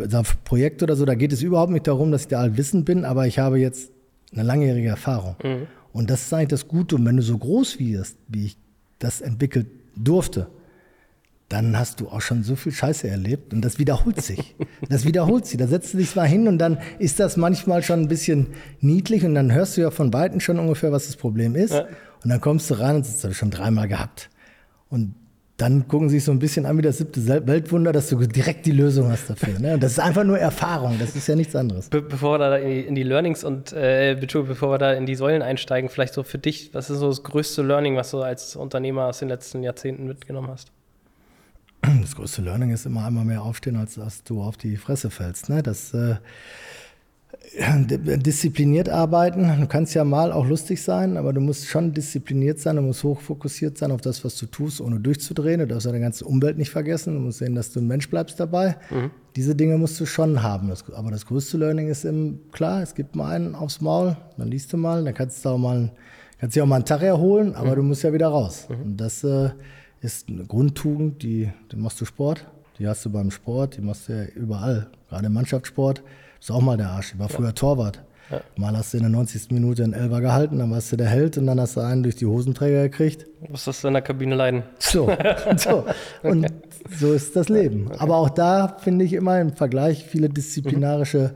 B: Projekt oder so, da geht es überhaupt nicht darum, dass ich da allwissend bin, aber ich habe jetzt eine langjährige Erfahrung. Mhm. Und das ist eigentlich das Gute. Und wenn du so groß wirst, wie ich das entwickelt durfte, dann hast du auch schon so viel Scheiße erlebt und das wiederholt sich. *laughs* Das wiederholt sich. Da setzt du dich mal hin und dann ist das manchmal schon ein bisschen niedlich und dann hörst du ja von Weitem schon ungefähr, was das Problem ist. Ja. Und dann kommst du rein und das hast du schon dreimal gehabt. Und dann gucken sie sich so ein bisschen an wie das siebte Weltwunder, dass du direkt die Lösung hast dafür. Ne? Und das ist einfach nur Erfahrung, das ist ja nichts anderes.
A: Be bevor wir da in die, in die Learnings und äh, bevor wir da in die Säulen einsteigen, vielleicht so für dich, was ist so das größte Learning, was du als Unternehmer aus den letzten Jahrzehnten mitgenommen hast? *clears throat*
B: Das größte Learning ist immer einmal mehr aufstehen, als dass du auf die Fresse fällst. Ne? Das äh, *clears throat* diszipliniert arbeiten. Du kannst ja mal auch lustig sein, aber du musst schon diszipliniert sein, du musst hochfokussiert sein auf das, was du tust, ohne durchzudrehen. Du darfst deine ganze Umwelt nicht vergessen. Du musst sehen, dass du ein Mensch bleibst dabei. Mhm. Diese Dinge musst du schon haben. Aber das größte Learning ist eben klar, es gibt mal einen aufs Maul, dann liest du mal, dann kannst du auch mal, kannst dir auch mal einen Tag erholen, aber mhm. du musst ja wieder raus. Mhm. Und das äh, ist eine Grundtugend, die, die machst du Sport, die hast du beim Sport, die machst du ja überall, gerade im Mannschaftssport ist auch mal der Arsch. Ich war früher ja. Torwart. Ja. Mal hast du in der 90. Minute einen Elfer gehalten, dann warst du der Held und dann hast du einen durch die Hosenträger gekriegt.
A: Was hast du in der Kabine leiden?
B: So, *laughs* so. Und okay. so ist das Leben. Okay. Aber auch da finde ich immer im Vergleich viele disziplinarische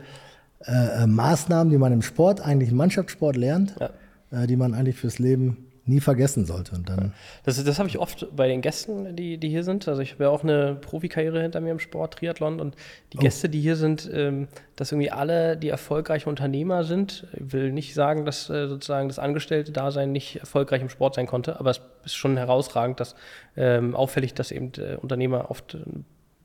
B: äh, äh, Maßnahmen, die man im Sport, eigentlich im Mannschaftssport lernt, ja. äh, die man eigentlich fürs Leben nie vergessen sollte. Und dann
A: das das habe ich oft bei den Gästen, die, die hier sind. Also ich habe ja auch eine Profikarriere hinter mir im Sport, Triathlon. Und die oh. Gäste, die hier sind, ähm, dass irgendwie alle, die erfolgreiche Unternehmer sind. Ich will nicht sagen, dass äh, sozusagen das Angestellte-Dasein nicht erfolgreich im Sport sein konnte, aber es ist schon herausragend, dass ähm, auffällig, dass eben äh, Unternehmer oft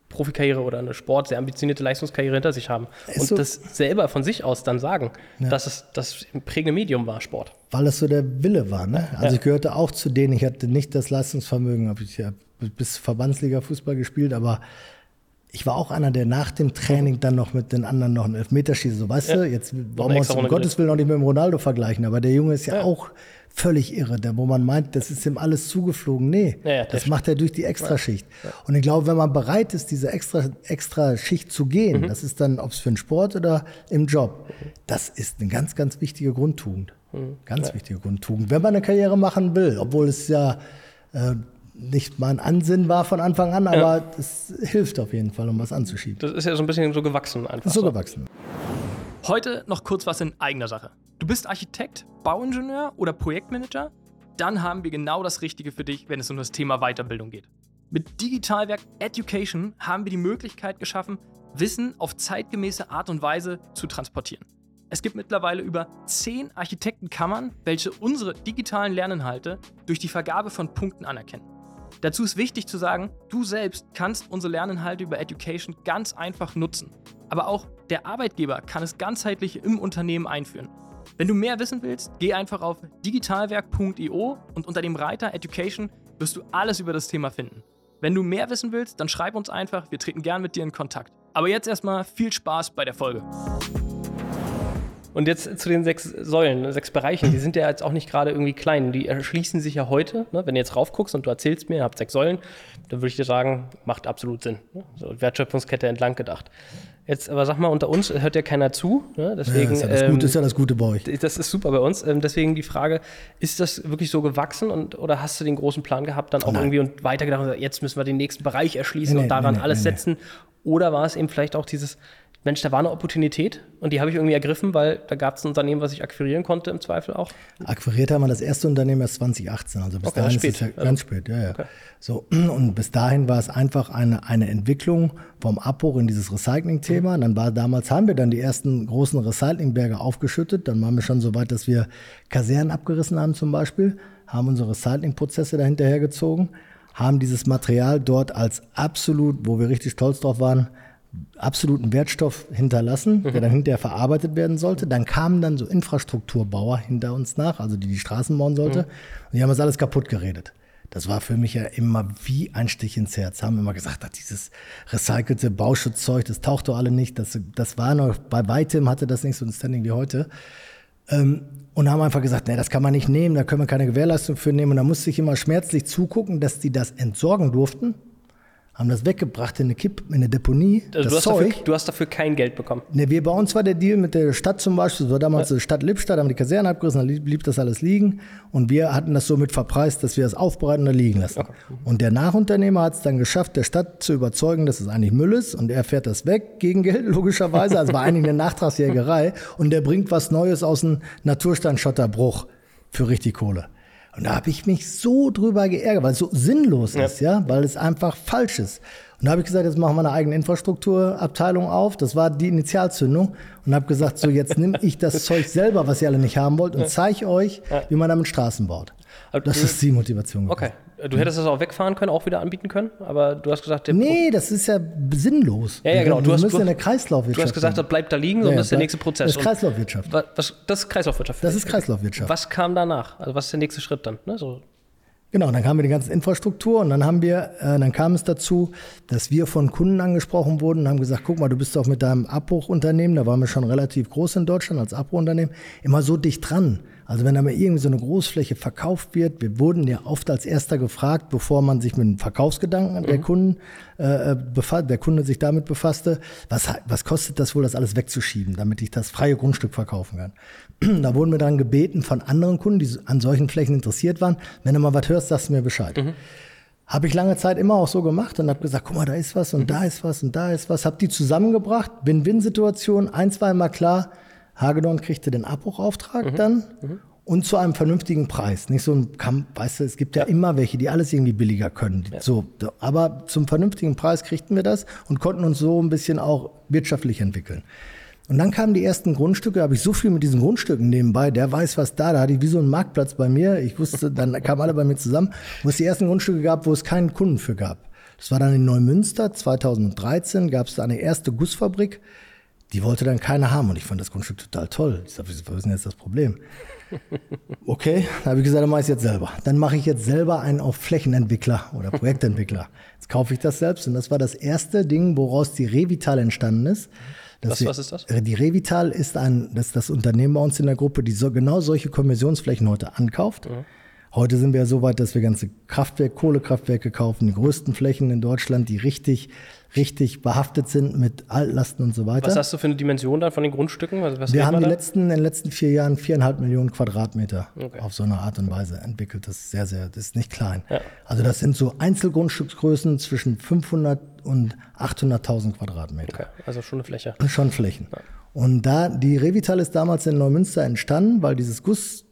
A: Profikarriere oder eine Sport, sehr ambitionierte Leistungskarriere hinter sich haben und so, das selber von sich aus dann sagen, ja. dass es das prägende Medium war, Sport.
B: Weil es so der Wille war. Ne? Also ja. ich gehörte auch zu denen, ich hatte nicht das Leistungsvermögen, habe ich ja bis Verbandsliga Fußball gespielt, aber ich war auch einer, der nach dem Training dann noch mit den anderen noch einen Elfmeterschieße, so weißt ja. du, jetzt wollen wir uns um Gottes Willen noch nicht mit dem Ronaldo vergleichen, aber der Junge ist ja, auch völlig irre, wo man meint, das ist ihm alles zugeflogen. Nee, ja, ja, das, das macht er durch die Extraschicht. Ja. Und ich glaube, wenn man bereit ist, diese extra, extra Schicht zu gehen, mhm. das ist dann, ob es für den Sport oder im Job, das ist eine ganz, ganz wichtige Grundtugend. Mhm. Ganz wichtige Grundtugend. Wenn man eine Karriere machen will, obwohl es ja äh, nicht mein Ansinnen war von Anfang an, aber es hilft auf jeden Fall, um was anzuschieben.
A: Das ist ja so ein bisschen so gewachsen einfach.
B: So, so. gewachsen.
A: Heute noch kurz was in eigener Sache. Du bist Architekt, Bauingenieur oder Projektmanager? Dann haben wir genau das Richtige für dich, wenn es um das Thema Weiterbildung geht. Mit Digitalwerk Education haben wir die Möglichkeit geschaffen, Wissen auf zeitgemäße Art und Weise zu transportieren. Es gibt mittlerweile über zehn Architektenkammern, welche unsere digitalen Lerninhalte durch die Vergabe von Punkten anerkennen. Dazu ist wichtig zu sagen, du selbst kannst unsere Lerninhalte über Education ganz einfach nutzen. Aber auch der Arbeitgeber kann es ganzheitlich im Unternehmen einführen. Wenn du mehr wissen willst, geh einfach auf digitalwerk.io und unter dem Reiter Education wirst du alles über das Thema finden. Wenn du mehr wissen willst, dann schreib uns einfach, wir treten gern mit dir in Kontakt. Aber jetzt erstmal viel Spaß bei der Folge. Und jetzt zu den sechs Säulen, sechs Bereichen. Die sind ja jetzt auch nicht gerade irgendwie klein. Die erschließen sich ja heute. Ne? Wenn du jetzt raufguckst und du erzählst mir, ihr habt sechs Säulen, dann würde ich dir sagen, macht absolut Sinn. Ne? So Wertschöpfungskette entlang gedacht. Jetzt aber sag mal, unter uns hört ja keiner zu. Ne? Deswegen,
B: ja, ist, ja das ähm, Gute, ist ja das Gute bei euch.
A: Das ist super bei uns. Ähm, deswegen die Frage, ist das wirklich so gewachsen und, oder hast du den großen Plan gehabt, dann auch Nein. irgendwie und weitergedacht, jetzt müssen wir den nächsten Bereich erschließen nee, und daran nee, alles nee, setzen? Oder war es eben vielleicht auch dieses, Mensch, da war eine Opportunität und die habe ich irgendwie ergriffen, weil da gab es ein Unternehmen, was ich akquirieren konnte, im Zweifel auch.
B: Akquiriert haben wir das erste Unternehmen erst 2018, also bis okay, dahin spät. ist es ja ganz spät, ja, ja. Okay. So, *clears throat* und bis dahin war es einfach eine, eine Entwicklung vom Abbruch in dieses Recycling-Thema. Mhm. Dann war damals, haben wir dann die ersten großen Recyclingberge aufgeschüttet. Dann waren wir schon so weit, dass wir Kasernen abgerissen haben zum Beispiel, haben unsere Recycling-Prozesse dahinterhergezogen, haben dieses Material dort als absolut, wo wir richtig stolz drauf waren, absoluten Wertstoff hinterlassen, mhm. der dann hinterher verarbeitet werden sollte. Dann kamen dann so Infrastrukturbauer hinter uns nach, also die die Straßen bauen sollte. Mhm. Und die haben das alles kaputt geredet. Das war für mich ja immer wie ein Stich ins Herz. Haben immer gesagt, ach, dieses recycelte Bauschutzzeug, das taucht doch alle nicht. Das, das war noch, bei weitem hatte das nicht so ein Standing wie heute. Ähm, und haben einfach gesagt, nee, das kann man nicht nehmen, da können wir keine Gewährleistung für nehmen. Und da musste ich immer schmerzlich zugucken, dass die das entsorgen durften haben das weggebracht in eine Kipp, in eine Deponie.
A: Also das du, Zeug. Dafür, du hast dafür kein Geld bekommen.
B: Ne, wir bei uns war der Deal mit der Stadt zum Beispiel, das war damals ja. die Stadt Lippstadt, haben die Kaserne abgerissen, dann blieb das alles liegen. Und wir hatten das so mit verpreist, dass wir das aufbereiten und da liegen lassen. Okay. Und der Nachunternehmer hat es dann geschafft, der Stadt zu überzeugen, dass es eigentlich Müll ist. Und er fährt das weg gegen Geld, *laughs* logischerweise. Also war eigentlich eine Nachtragsjägerei. Und der bringt was Neues aus dem Naturstandschotterbruch für richtig Kohle. Und da habe ich mich so drüber geärgert, weil es so sinnlos ja. ist, ja, weil es einfach falsch ist. Und da habe ich gesagt, jetzt machen wir eine eigene Infrastrukturabteilung auf. Das war die Initialzündung. Und habe gesagt, so jetzt nehme ich das *laughs* Zeug selber, was ihr alle nicht haben wollt, und zeige euch, wie man damit Straßen baut. Das ist die Motivation.
A: Gewesen. Okay. Du hättest das auch wegfahren können, auch wieder anbieten können, aber du hast gesagt,
B: Nee, das ist ja sinnlos.
A: Ja, ja, genau. Du hast- du-
B: in der Kreislaufwirtschaft.
A: Du hast gesagt, das bleibt da liegen,
B: Ja,
A: sondern
B: ja,
A: das ist der nächste Prozess.
B: Das ist
A: Und
B: Kreislaufwirtschaft.
A: wa- was, das ist Kreislaufwirtschaft.
B: Das ist Kreislaufwirtschaft.
A: Was kam danach? Also was ist der nächste Schritt dann? Ne? So,
B: Genau, dann haben wir die ganze Infrastruktur und dann haben wir, äh, dann kam es dazu, dass wir von Kunden angesprochen wurden und haben gesagt, guck mal, du bist doch mit deinem Abbruchunternehmen, da waren wir schon relativ groß in Deutschland als Abbruchunternehmen, immer so dicht dran. Also wenn da mal irgendwie so eine Großfläche verkauft wird, wir wurden ja oft als erster gefragt, bevor man sich mit dem Verkaufsgedanken der Kunden äh, befa- der Kunde sich damit befasste, was, was kostet das wohl, das alles wegzuschieben, damit ich das freie Grundstück verkaufen kann. *clears throat* da wurden wir dann gebeten von anderen Kunden, die an solchen Flächen interessiert waren, wenn du mal was hörst, sagst du mir Bescheid. Habe ich lange Zeit immer auch so gemacht und habe gesagt, guck mal, da ist was und da ist was und da ist was. Habe die zusammengebracht, Win-Win-Situation, ein, zweimal klar. Hagedorn kriegte den Abbruchauftrag dann und zu einem vernünftigen Preis. Nicht so ein Kampf, weißt du, es gibt ja, immer welche, die alles irgendwie billiger können. So, da- aber zum vernünftigen Preis kriegten wir das und konnten uns so ein bisschen auch wirtschaftlich entwickeln. Und dann kamen die ersten Grundstücke, habe ich so viel mit diesen Grundstücken nebenbei, der weiß was da, da hatte ich wie so einen Marktplatz bei mir. Ich wusste, *laughs* dann kamen alle bei mir zusammen, wo es die ersten Grundstücke gab, wo es keinen Kunden für gab. Das war dann in Neumünster, 2013 gab es da eine erste Gussfabrik, die wollte dann keiner haben und ich fand das Grundstück total toll. Ich sage, was ist denn jetzt das Problem? *laughs* Okay, dann habe ich gesagt, dann mache ich es jetzt selber. Dann mache ich jetzt selber einen auf Flächenentwickler oder Projektentwickler. Jetzt kaufe ich das selbst und das war das erste Ding, woraus die Revital entstanden ist. Dass
A: Was- ist das?
B: Die Revital ist ein, das ist das Unternehmen bei uns in der Gruppe, die so genau solche Kommissionsflächen heute ankauft. Heute sind wir ja so weit, dass wir ganze Kraftwerke, Kohlekraftwerke kaufen, die größten Flächen in Deutschland, die richtig, richtig behaftet sind mit Altlasten und so weiter.
A: was hast du für eine Dimension dann von den Grundstücken? Was,
B: Wir haben die
A: da?
B: letzten, in den letzten vier Jahren viereinhalb Millionen Quadratmeter
A: Okay.
B: auf so eine Art und Weise entwickelt. Das ist sehr, sehr, das ist nicht klein.
A: Ja.
B: Also das sind so Einzelgrundstücksgrößen zwischen 500 und 800.000 Quadratmeter.
A: Okay, also schon eine Fläche.
B: Schon Flächen. Und da, die Revital ist damals in Neumünster entstanden, weil dieses Guss,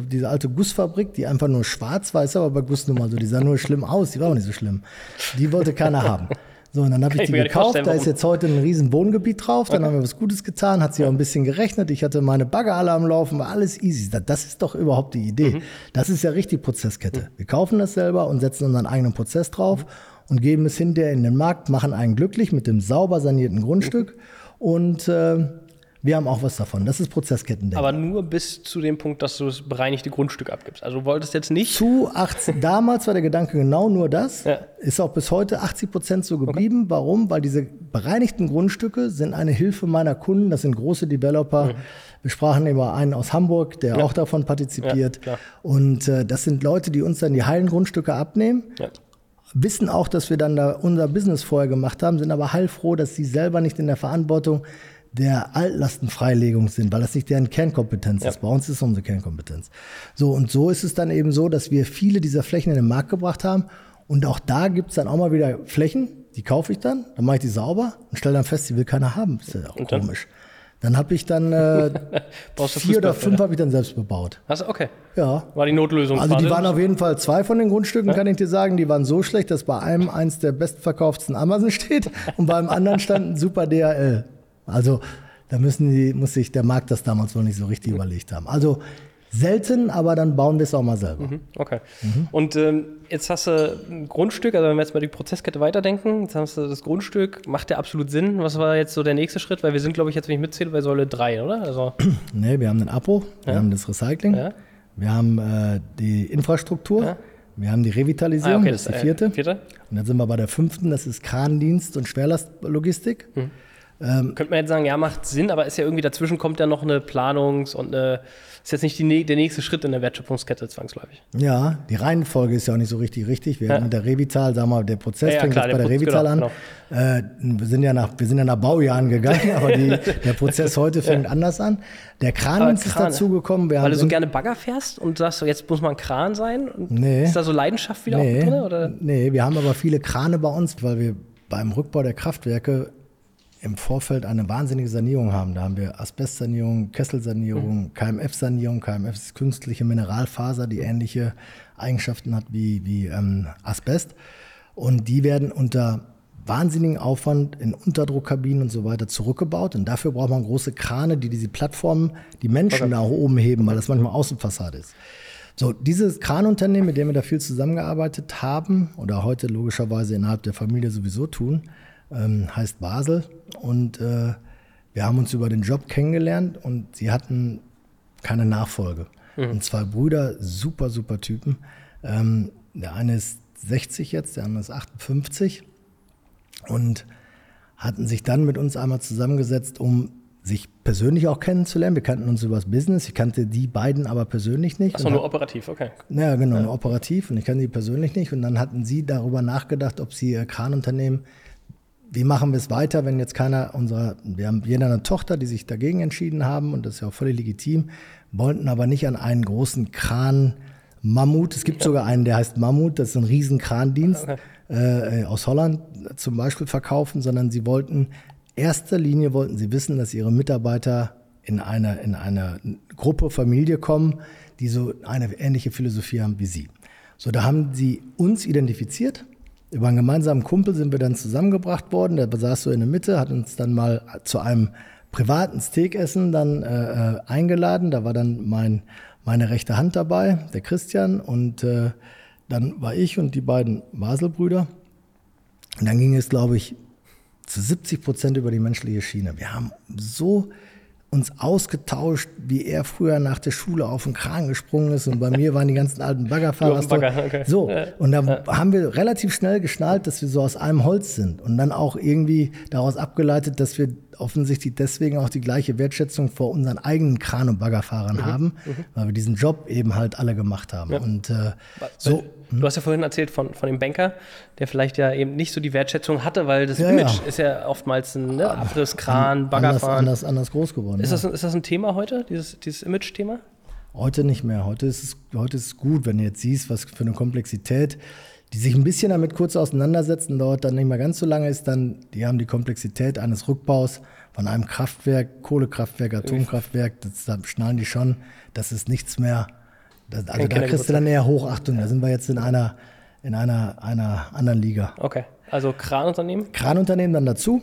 B: diese alte Gussfabrik, die einfach nur schwarz-weiß, aber bei Guss nun mal so, die sah nur schlimm aus, die war auch nicht so schlimm. Die wollte keiner haben. So, und dann habe ich die gekauft, da ist jetzt heute ein riesen Wohngebiet drauf, dann haben wir was Gutes getan, hat sich auch ein bisschen gerechnet, ich hatte meine Bagger alle am Laufen, war alles easy. Das- ist doch überhaupt die Idee.
A: Mhm.
B: Das ist ja richtig Prozesskette. Wir kaufen das selber und setzen unseren eigenen Prozess drauf und geben es hinterher in den Markt, machen einen glücklich mit dem sauber sanierten Grundstück und äh, wir haben auch was davon. Das ist Prozesskettendenken.
A: Aber nur bis zu dem Punkt, dass du das bereinigte Grundstück abgibst. Also du wolltest jetzt nicht.
B: Zu 80, *laughs* damals war der Gedanke genau nur das.
A: Ja.
B: Ist auch bis heute 80 Prozent so geblieben. Warum? Weil diese bereinigten Grundstücke sind eine Hilfe meiner Kunden. Das sind große Developer.
A: Mhm.
B: Wir sprachen über einen aus Hamburg, der auch davon partizipiert.
A: Ja.
B: Und äh, das sind Leute, die uns dann die heilen Grundstücke abnehmen.
A: Ja.
B: Wissen auch, dass wir dann da unser Business vorher gemacht haben, sind aber heilfroh, dass sie selber nicht in der Verantwortung der Altlastenfreilegung sind, weil das nicht deren Kernkompetenz ist. Bei uns ist es unsere Kernkompetenz. So, und so ist es dann eben so, dass wir viele dieser Flächen in den Markt gebracht haben. Und auch da gibt es dann auch mal wieder Flächen, die kaufe ich dann, dann mache ich die sauber und stelle dann fest, die will keiner haben. ist ja auch
A: Und dann?
B: komisch. Dann habe ich dann äh, *laughs* vier oder fünf habe ich dann selbst bebaut.
A: Hast du, okay.
B: Ja.
A: War die Notlösung
B: Also die waren auf jeden Fall zwei von den Grundstücken, kann ich dir sagen. Die waren so schlecht, dass bei einem eins der bestverkauften Amazon *laughs* steht und beim anderen stand ein super DHL. Also da müssen die, muss sich der Markt das damals wohl nicht so richtig überlegt haben. Also selten, aber dann bauen wir es auch mal selber.
A: Okay.
B: Mhm.
A: Und ähm, jetzt hast du ein Grundstück, also wenn wir jetzt mal die Prozesskette weiterdenken, jetzt hast du das Grundstück, macht der absolut Sinn? Was war jetzt so der nächste Schritt? Weil wir sind, glaube ich, jetzt, wenn ich mitzähle, bei Säule 3, oder? Also, *clears throat*
B: Nee, wir haben den Abbruch, wir haben das Recycling,
A: Ja.
B: wir haben äh, die Infrastruktur,
A: Ja.
B: wir haben die Revitalisierung, das ist die
A: äh,
B: vierte.
A: vierte.
B: Und dann sind wir bei der fünften, das ist Krandienst und Schwerlastlogistik.
A: Könnte man jetzt sagen, ja, macht Sinn, aber ist ja irgendwie dazwischen kommt ja noch eine Planungs- und eine, ist jetzt nicht die, der nächste Schritt in der Wertschöpfungskette zwangsläufig.
B: Ja, die Reihenfolge ist ja auch nicht so richtig richtig. Wir
A: Ja.
B: haben mit der Revital, sagen wir mal, der Prozess
A: Ja, ja,
B: fängt
A: klar,
B: jetzt bei
A: der
B: der Revital
A: genau,
B: an. Äh, wir, sind ja nach, wir sind ja nach Baujahren gegangen, *laughs* aber die, der Prozess heute fängt anders an. Der Krandienst ist
A: Krane.
B: dazugekommen. Wir
A: Weil du so gerne Bagger fährst und sagst, so, jetzt muss man ein Kran sein? Und
B: Nee.
A: Ist da so Leidenschaft wieder auch
B: nee,
A: drin? Oder?
B: nee, wir haben aber viele Krane bei uns, weil wir beim Rückbau der Kraftwerke im Vorfeld eine wahnsinnige Sanierung haben. Da haben wir Asbestsanierung, Kesselsanierung, KMF-Sanierung. KMF ist künstliche Mineralfaser, die ähnliche Eigenschaften hat wie, wie ähm, Asbest. Und die werden unter wahnsinnigen Aufwand in Unterdruckkabinen und so weiter zurückgebaut. Und dafür braucht man große Krane, die diese Plattformen, die Menschen da oben heben, weil das manchmal Außenfassade ist. So, dieses Kranunternehmen, mit dem wir da viel zusammengearbeitet haben oder heute logischerweise innerhalb der Familie sowieso tun, ähm, heißt Basel. Und äh, wir haben uns über den Job kennengelernt und sie hatten keine Nachfolge. Mhm. Und zwei Brüder, super, super Typen. Ähm, der eine ist 60 jetzt, der andere ist 58. Und hatten sich dann mit uns einmal zusammengesetzt, um sich persönlich auch kennenzulernen. Wir kannten uns über das Business. Ich kannte die beiden aber persönlich nicht.
A: Achso, nur operativ, okay.
B: Ja, genau, ja. nur operativ. Und ich kannte die persönlich nicht. Und dann hatten sie darüber nachgedacht, ob sie ihr Kranunternehmen, wie machen wir es weiter, wenn jetzt keiner unserer, wir haben jeder eine Tochter, die sich dagegen entschieden haben und das ist ja auch völlig legitim, wollten aber nicht an einen großen Kran Mammut. Es gibt ja. sogar einen, der heißt Mammut, das ist ein Riesenkrandienst okay. äh, aus Holland zum Beispiel verkaufen, sondern sie wollten erster Linie wollten sie wissen, dass ihre Mitarbeiter in eine, in eine Gruppe, Familie kommen, die so eine ähnliche Philosophie haben wie sie. So, da haben sie uns identifiziert. Über einen gemeinsamen Kumpel sind wir dann zusammengebracht worden. Der saß so in der Mitte, hat uns dann mal zu einem privaten Steakessen dann äh, äh, eingeladen. Da war dann mein, meine rechte Hand dabei, der Christian, und äh, dann war ich und die beiden Baselbrüder. Und dann ging es, glaube ich, zu 70 Prozent über die menschliche Schiene. Wir haben so uns ausgetauscht, wie er früher nach der Schule auf den Kran gesprungen ist und bei mir waren die ganzen alten Baggerfahrer. Bagger, okay. So, und da ja. haben wir relativ schnell geschnallt, dass wir so aus einem Holz sind und dann auch irgendwie daraus abgeleitet, dass wir offensichtlich deswegen auch die gleiche Wertschätzung vor unseren eigenen Kran- und Baggerfahrern mhm. haben, mhm. weil wir diesen Job eben halt alle gemacht haben. Ja. Und äh, so.
A: Du hast ja vorhin erzählt von, von dem Banker, der vielleicht ja eben nicht so die Wertschätzung hatte, weil das ja, Image ja. ist ja oftmals ein ne, Abrisskran, Baggerfahren.
B: Anders, anders, anders groß geworden.
A: Ist, das, ist das ein Thema heute, dieses, dieses Image-Thema?
B: Heute nicht mehr. Heute ist, es, heute ist es gut, wenn du jetzt siehst, was für eine Komplexität die sich ein bisschen damit kurz auseinandersetzen, dauert dann nicht mehr ganz so lange, ist dann, die haben die Komplexität eines Rückbaus von einem Kraftwerk, Kohlekraftwerk, Atomkraftwerk, das, da schnallen die schon, das ist nichts mehr. Das, also da kriegst du dann eher Hochachtung. Da sind wir jetzt in einer, in einer, einer anderen Liga.
A: Okay, also Kranunternehmen?
B: Kranunternehmen dann dazu.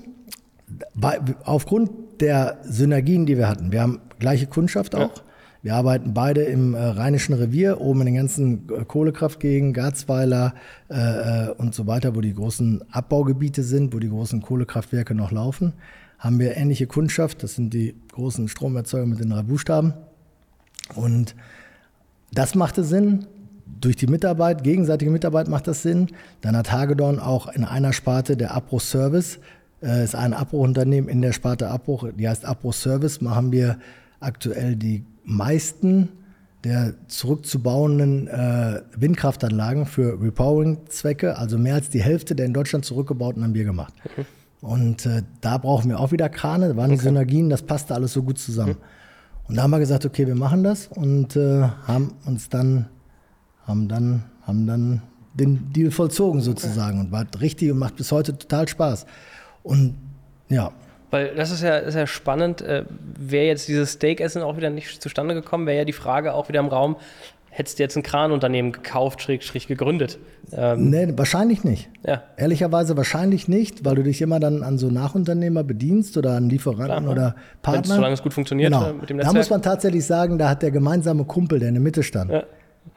B: Bei, aufgrund der Synergien, die wir hatten, wir haben gleiche Kundschaft auch. Ja. Wir arbeiten beide im äh, Rheinischen Revier, oben in den ganzen äh, Kohlekraftgegenden, Garzweiler äh, äh, und so weiter, wo die großen Abbaugebiete sind, wo die großen Kohlekraftwerke noch laufen. Haben wir ähnliche Kundschaft, das sind die großen Stromerzeuger mit den drei Buchstaben. Und das machte Sinn. Durch die Mitarbeit, gegenseitige Mitarbeit macht das Sinn. Dann hat Hagedorn auch in einer Sparte der Abbruchservice, äh, ist ein Abbruchunternehmen in der Sparte Abbruch, die heißt Abbruchservice, machen wir aktuell die meisten der zurückzubauenden äh, Windkraftanlagen für Repowering-Zwecke, also mehr als die Hälfte der in Deutschland zurückgebauten, haben wir gemacht. Okay. Und äh, da brauchen wir auch wieder Krane, da waren okay. Synergien, das passte alles so gut zusammen. Okay. Und da haben wir gesagt, okay, wir machen das und äh, haben uns dann, haben dann, haben dann den Deal vollzogen sozusagen und war richtig und macht bis heute total Spaß. Und ja,
A: weil das ist ja, ist ja spannend. Äh, wäre jetzt dieses Steakessen auch wieder nicht zustande gekommen, wäre ja die Frage auch wieder im Raum, hättest du jetzt ein Kranunternehmen gekauft, schräg, schräg gegründet?
B: Ähm, nee, wahrscheinlich nicht. Ja. Ehrlicherweise wahrscheinlich nicht, weil du dich immer dann an so Nachunternehmer bedienst oder an Lieferanten Klar, oder Partner.
A: Solange es gut funktioniert
B: genau. mit dem Netzwerk. Da muss man tatsächlich sagen, da hat der gemeinsame Kumpel, der in der Mitte stand, ja.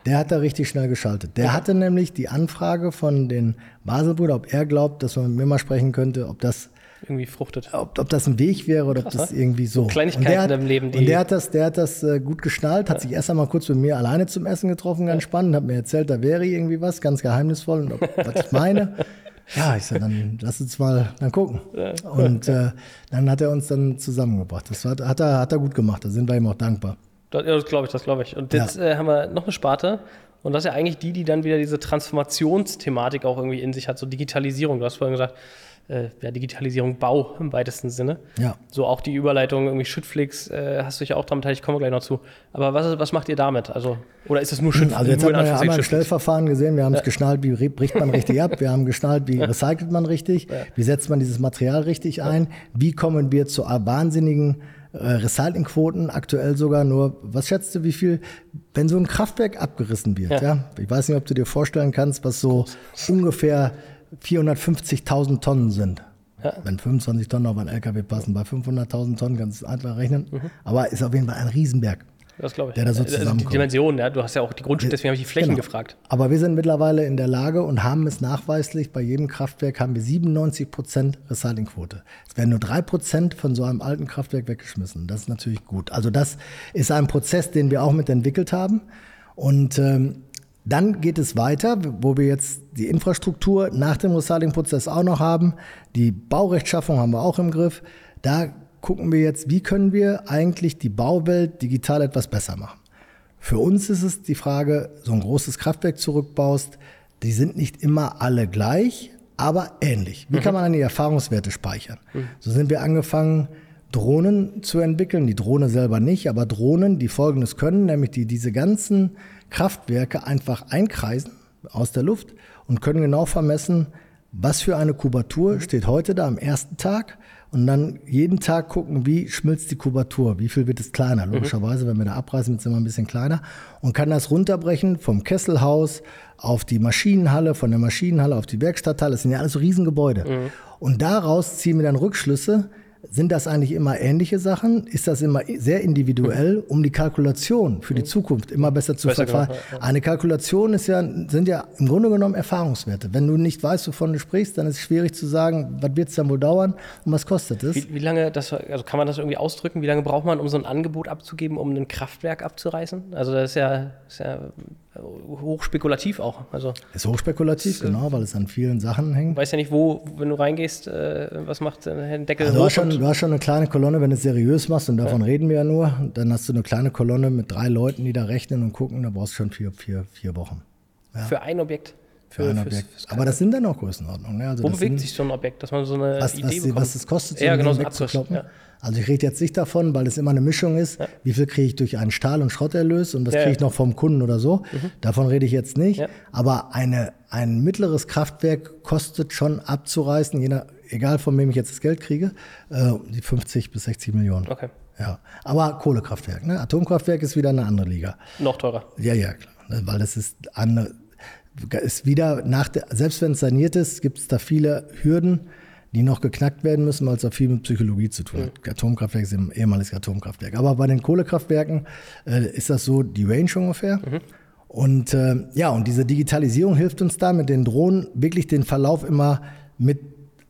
B: der hat da richtig schnell geschaltet. Der ja. hatte nämlich die Anfrage von den Baselbrüdern, ob er glaubt, dass man mit mir mal sprechen könnte, ob das
A: irgendwie fruchtet.
B: Ob, ob das ein Weg wäre oder Krass, ob das irgendwie so.
A: Kleinigkeiten hat, im Leben,
B: die. Und der hat das, der hat das äh, gut geschnallt, hat ja. sich erst einmal kurz mit mir alleine zum Essen getroffen, ganz ja. spannend, hat mir erzählt, da wäre irgendwie was, ganz geheimnisvoll, und ob, *laughs* was ich meine. Ja, ich sag, dann lass uns mal dann gucken. Und äh, dann hat er uns dann zusammengebracht. Das hat, hat, er, hat er gut gemacht, da sind wir ihm auch dankbar.
A: Das, ja, das glaube ich, das glaube ich. Und jetzt äh, haben wir noch eine Sparte. Und das ist ja eigentlich die, die dann wieder diese Transformationsthematik auch irgendwie in sich hat, so Digitalisierung. Du hast vorhin gesagt, äh, ja, Digitalisierung Bau im weitesten Sinne. Ja. So auch die Überleitung irgendwie Schüttflix, äh, hast du dich ja auch damit, ich komme gleich noch zu. Aber was, was macht ihr damit? Also, oder ist es nur
B: Schüttflix? Also jetzt haben wir, haben wir ein Stellverfahren gesehen, wir haben ja. es geschnallt, wie bricht man richtig ab, wir haben geschnallt, wie *laughs* recycelt man richtig, ja. wie setzt man dieses Material richtig ein, wie kommen wir zu wahnsinnigen äh, Recyclingquoten, aktuell sogar nur, was schätzt du, wie viel, wenn so ein Kraftwerk abgerissen wird, ja. ja? Ich weiß nicht, ob du dir vorstellen kannst, was so ungefähr 450.000 Tonnen sind. Ja. Wenn 25 Tonnen auf einen LKW passen, bei 500.000 Tonnen kannst du es einfach rechnen. Mhm. Aber ist auf jeden Fall ein Riesenberg.
A: das glaube ich.
B: der da so
A: Also die
B: zusammenkommt.
A: Dimension, ja, du hast ja auch die Grundstücke, deswegen habe ich die Flächen
B: Genau.
A: gefragt.
B: Aber wir sind mittlerweile in der Lage und haben es nachweislich, bei jedem Kraftwerk haben wir 97 Prozent Recyclingquote. Es werden nur drei Prozent von so einem alten Kraftwerk weggeschmissen. Das ist natürlich gut. Also das ist ein Prozess, den wir auch mitentwickelt haben. Und ähm, dann geht es weiter, wo wir jetzt die Infrastruktur nach dem Recyclingprozess auch noch haben. Die Baurechtschaffung haben wir auch im Griff. Da gucken wir jetzt, wie können wir eigentlich die Bauwelt digital etwas besser machen. Für uns ist es die Frage, so ein großes Kraftwerk zurückbaust, die sind nicht immer alle gleich, aber ähnlich. Wie kann man dann die Erfahrungswerte speichern? So sind wir angefangen, Drohnen zu entwickeln, die Drohne selber nicht, aber Drohnen, die Folgendes können, nämlich die diese ganzen Kraftwerke einfach einkreisen aus der Luft und können genau vermessen, was für eine Kubatur steht heute da am ersten Tag und dann jeden Tag gucken, wie schmilzt die Kubatur, wie viel wird es kleiner. Logischerweise, wenn wir da abreißen, wird es immer ein bisschen kleiner und kann das runterbrechen vom Kesselhaus auf die Maschinenhalle, von der Maschinenhalle auf die Werkstatthalle. Das sind ja alles so Riesengebäude. Und daraus ziehen wir dann Rückschlüsse, sind das eigentlich immer ähnliche Sachen? Ist das immer sehr individuell, *laughs* um die Kalkulation für die Zukunft immer besser zu
A: Besser
B: verfahren?
A: gemacht, ja, ja.
B: Eine Kalkulation ist ja, sind ja im Grunde genommen Erfahrungswerte. Wenn du nicht weißt, wovon du sprichst, dann ist es schwierig zu sagen, was wird es dann wohl dauern und was kostet es?
A: Wie, wie lange, das, also kann man das irgendwie ausdrücken, wie lange braucht man, um so ein Angebot abzugeben, um ein Kraftwerk abzureißen? Also das ist ja, ist ja hochspekulativ auch. Also
B: Ist hochspekulativ, genau, weil es an vielen Sachen hängt.
A: du weißt ja nicht, wo, wenn du reingehst, äh, was macht äh, ein Deckel
B: Also du hast, schon, du hast schon eine kleine Kolonne, wenn du es seriös machst, und davon reden wir ja nur, dann hast du eine kleine Kolonne mit drei Leuten, die da rechnen und gucken, da brauchst du schon vier, vier, vier Wochen
A: für ein Objekt.
B: für ein
A: fürs-
B: Objekt.
A: fürs-
B: Aber das sind dann auch Größenordnungen. Ne? Also
A: Wo
B: das
A: bewegt
B: sind,
A: sich so ein Objekt, dass man so eine
B: was,
A: Idee
B: was,
A: bekommt?
B: was es kostet, so
A: ja,
B: ein
A: genau, so Abriss.
B: wegzukloppen.
A: Ja.
B: Also ich rede jetzt nicht davon, weil es immer eine Mischung ist, wie viel kriege ich durch einen Stahl- und Schrotterlös und was
A: Ja,
B: kriege
A: ja.
B: ich noch vom Kunden oder so. Davon rede ich jetzt nicht.
A: Ja.
B: Aber eine, ein mittleres Kraftwerk kostet schon abzureißen, je nach, egal von wem ich jetzt das Geld kriege, äh, die 50 bis 60 Millionen.
A: Okay.
B: Ja, aber Kohlekraftwerk, ne? Atomkraftwerk ist wieder eine andere Liga.
A: Noch teurer.
B: Ja, ja, klar. Ne, Weil das ist andere, ist wieder nach der, selbst wenn es saniert ist, gibt es da viele Hürden, die noch geknackt werden müssen, weil es auch viel mit Psychologie zu tun hat. Atomkraftwerk ist ein ehemaliges Atomkraftwerk. Aber bei den Kohlekraftwerken äh, ist das so die Range ungefähr. Und äh, ja, und diese Digitalisierung hilft uns da mit den Drohnen wirklich den Verlauf immer mit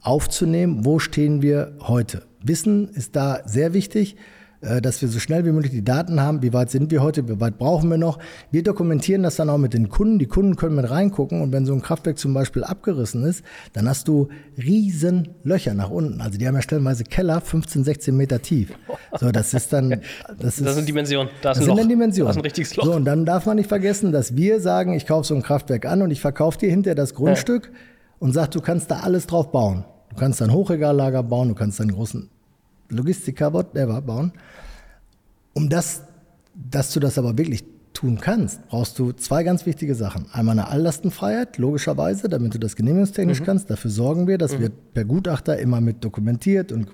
B: aufzunehmen, wo stehen wir heute. Wissen ist da sehr wichtig, dass wir so schnell wie möglich die Daten haben, wie weit sind wir heute, wie weit brauchen wir noch. Wir dokumentieren das dann auch mit den Kunden. Die Kunden können mit reingucken und wenn so ein Kraftwerk zum Beispiel abgerissen ist, dann hast du riesen Löcher nach unten. Also die haben ja stellenweise Keller 15, 16 Meter tief. So, das ist dann, *laughs* das ist,
A: Das sind Dimensionen.
B: Das
A: ein
B: sind dann Dimensionen.
A: Da ist ein richtiges Loch.
B: So, und dann darf man nicht vergessen, dass wir sagen, ich kaufe so ein Kraftwerk an und ich verkaufe dir hinterher das Grundstück und sag, du kannst da alles drauf bauen. Du kannst ein Hochregallager bauen, du kannst einen großen Logistiker, whatever, bauen. Um das, dass du das aber wirklich tun kannst, brauchst du zwei ganz wichtige Sachen. Einmal eine Alllastenfreiheit, logischerweise, damit du das genehmigungstechnisch kannst. Dafür sorgen wir, das wird per Gutachter immer mit dokumentiert und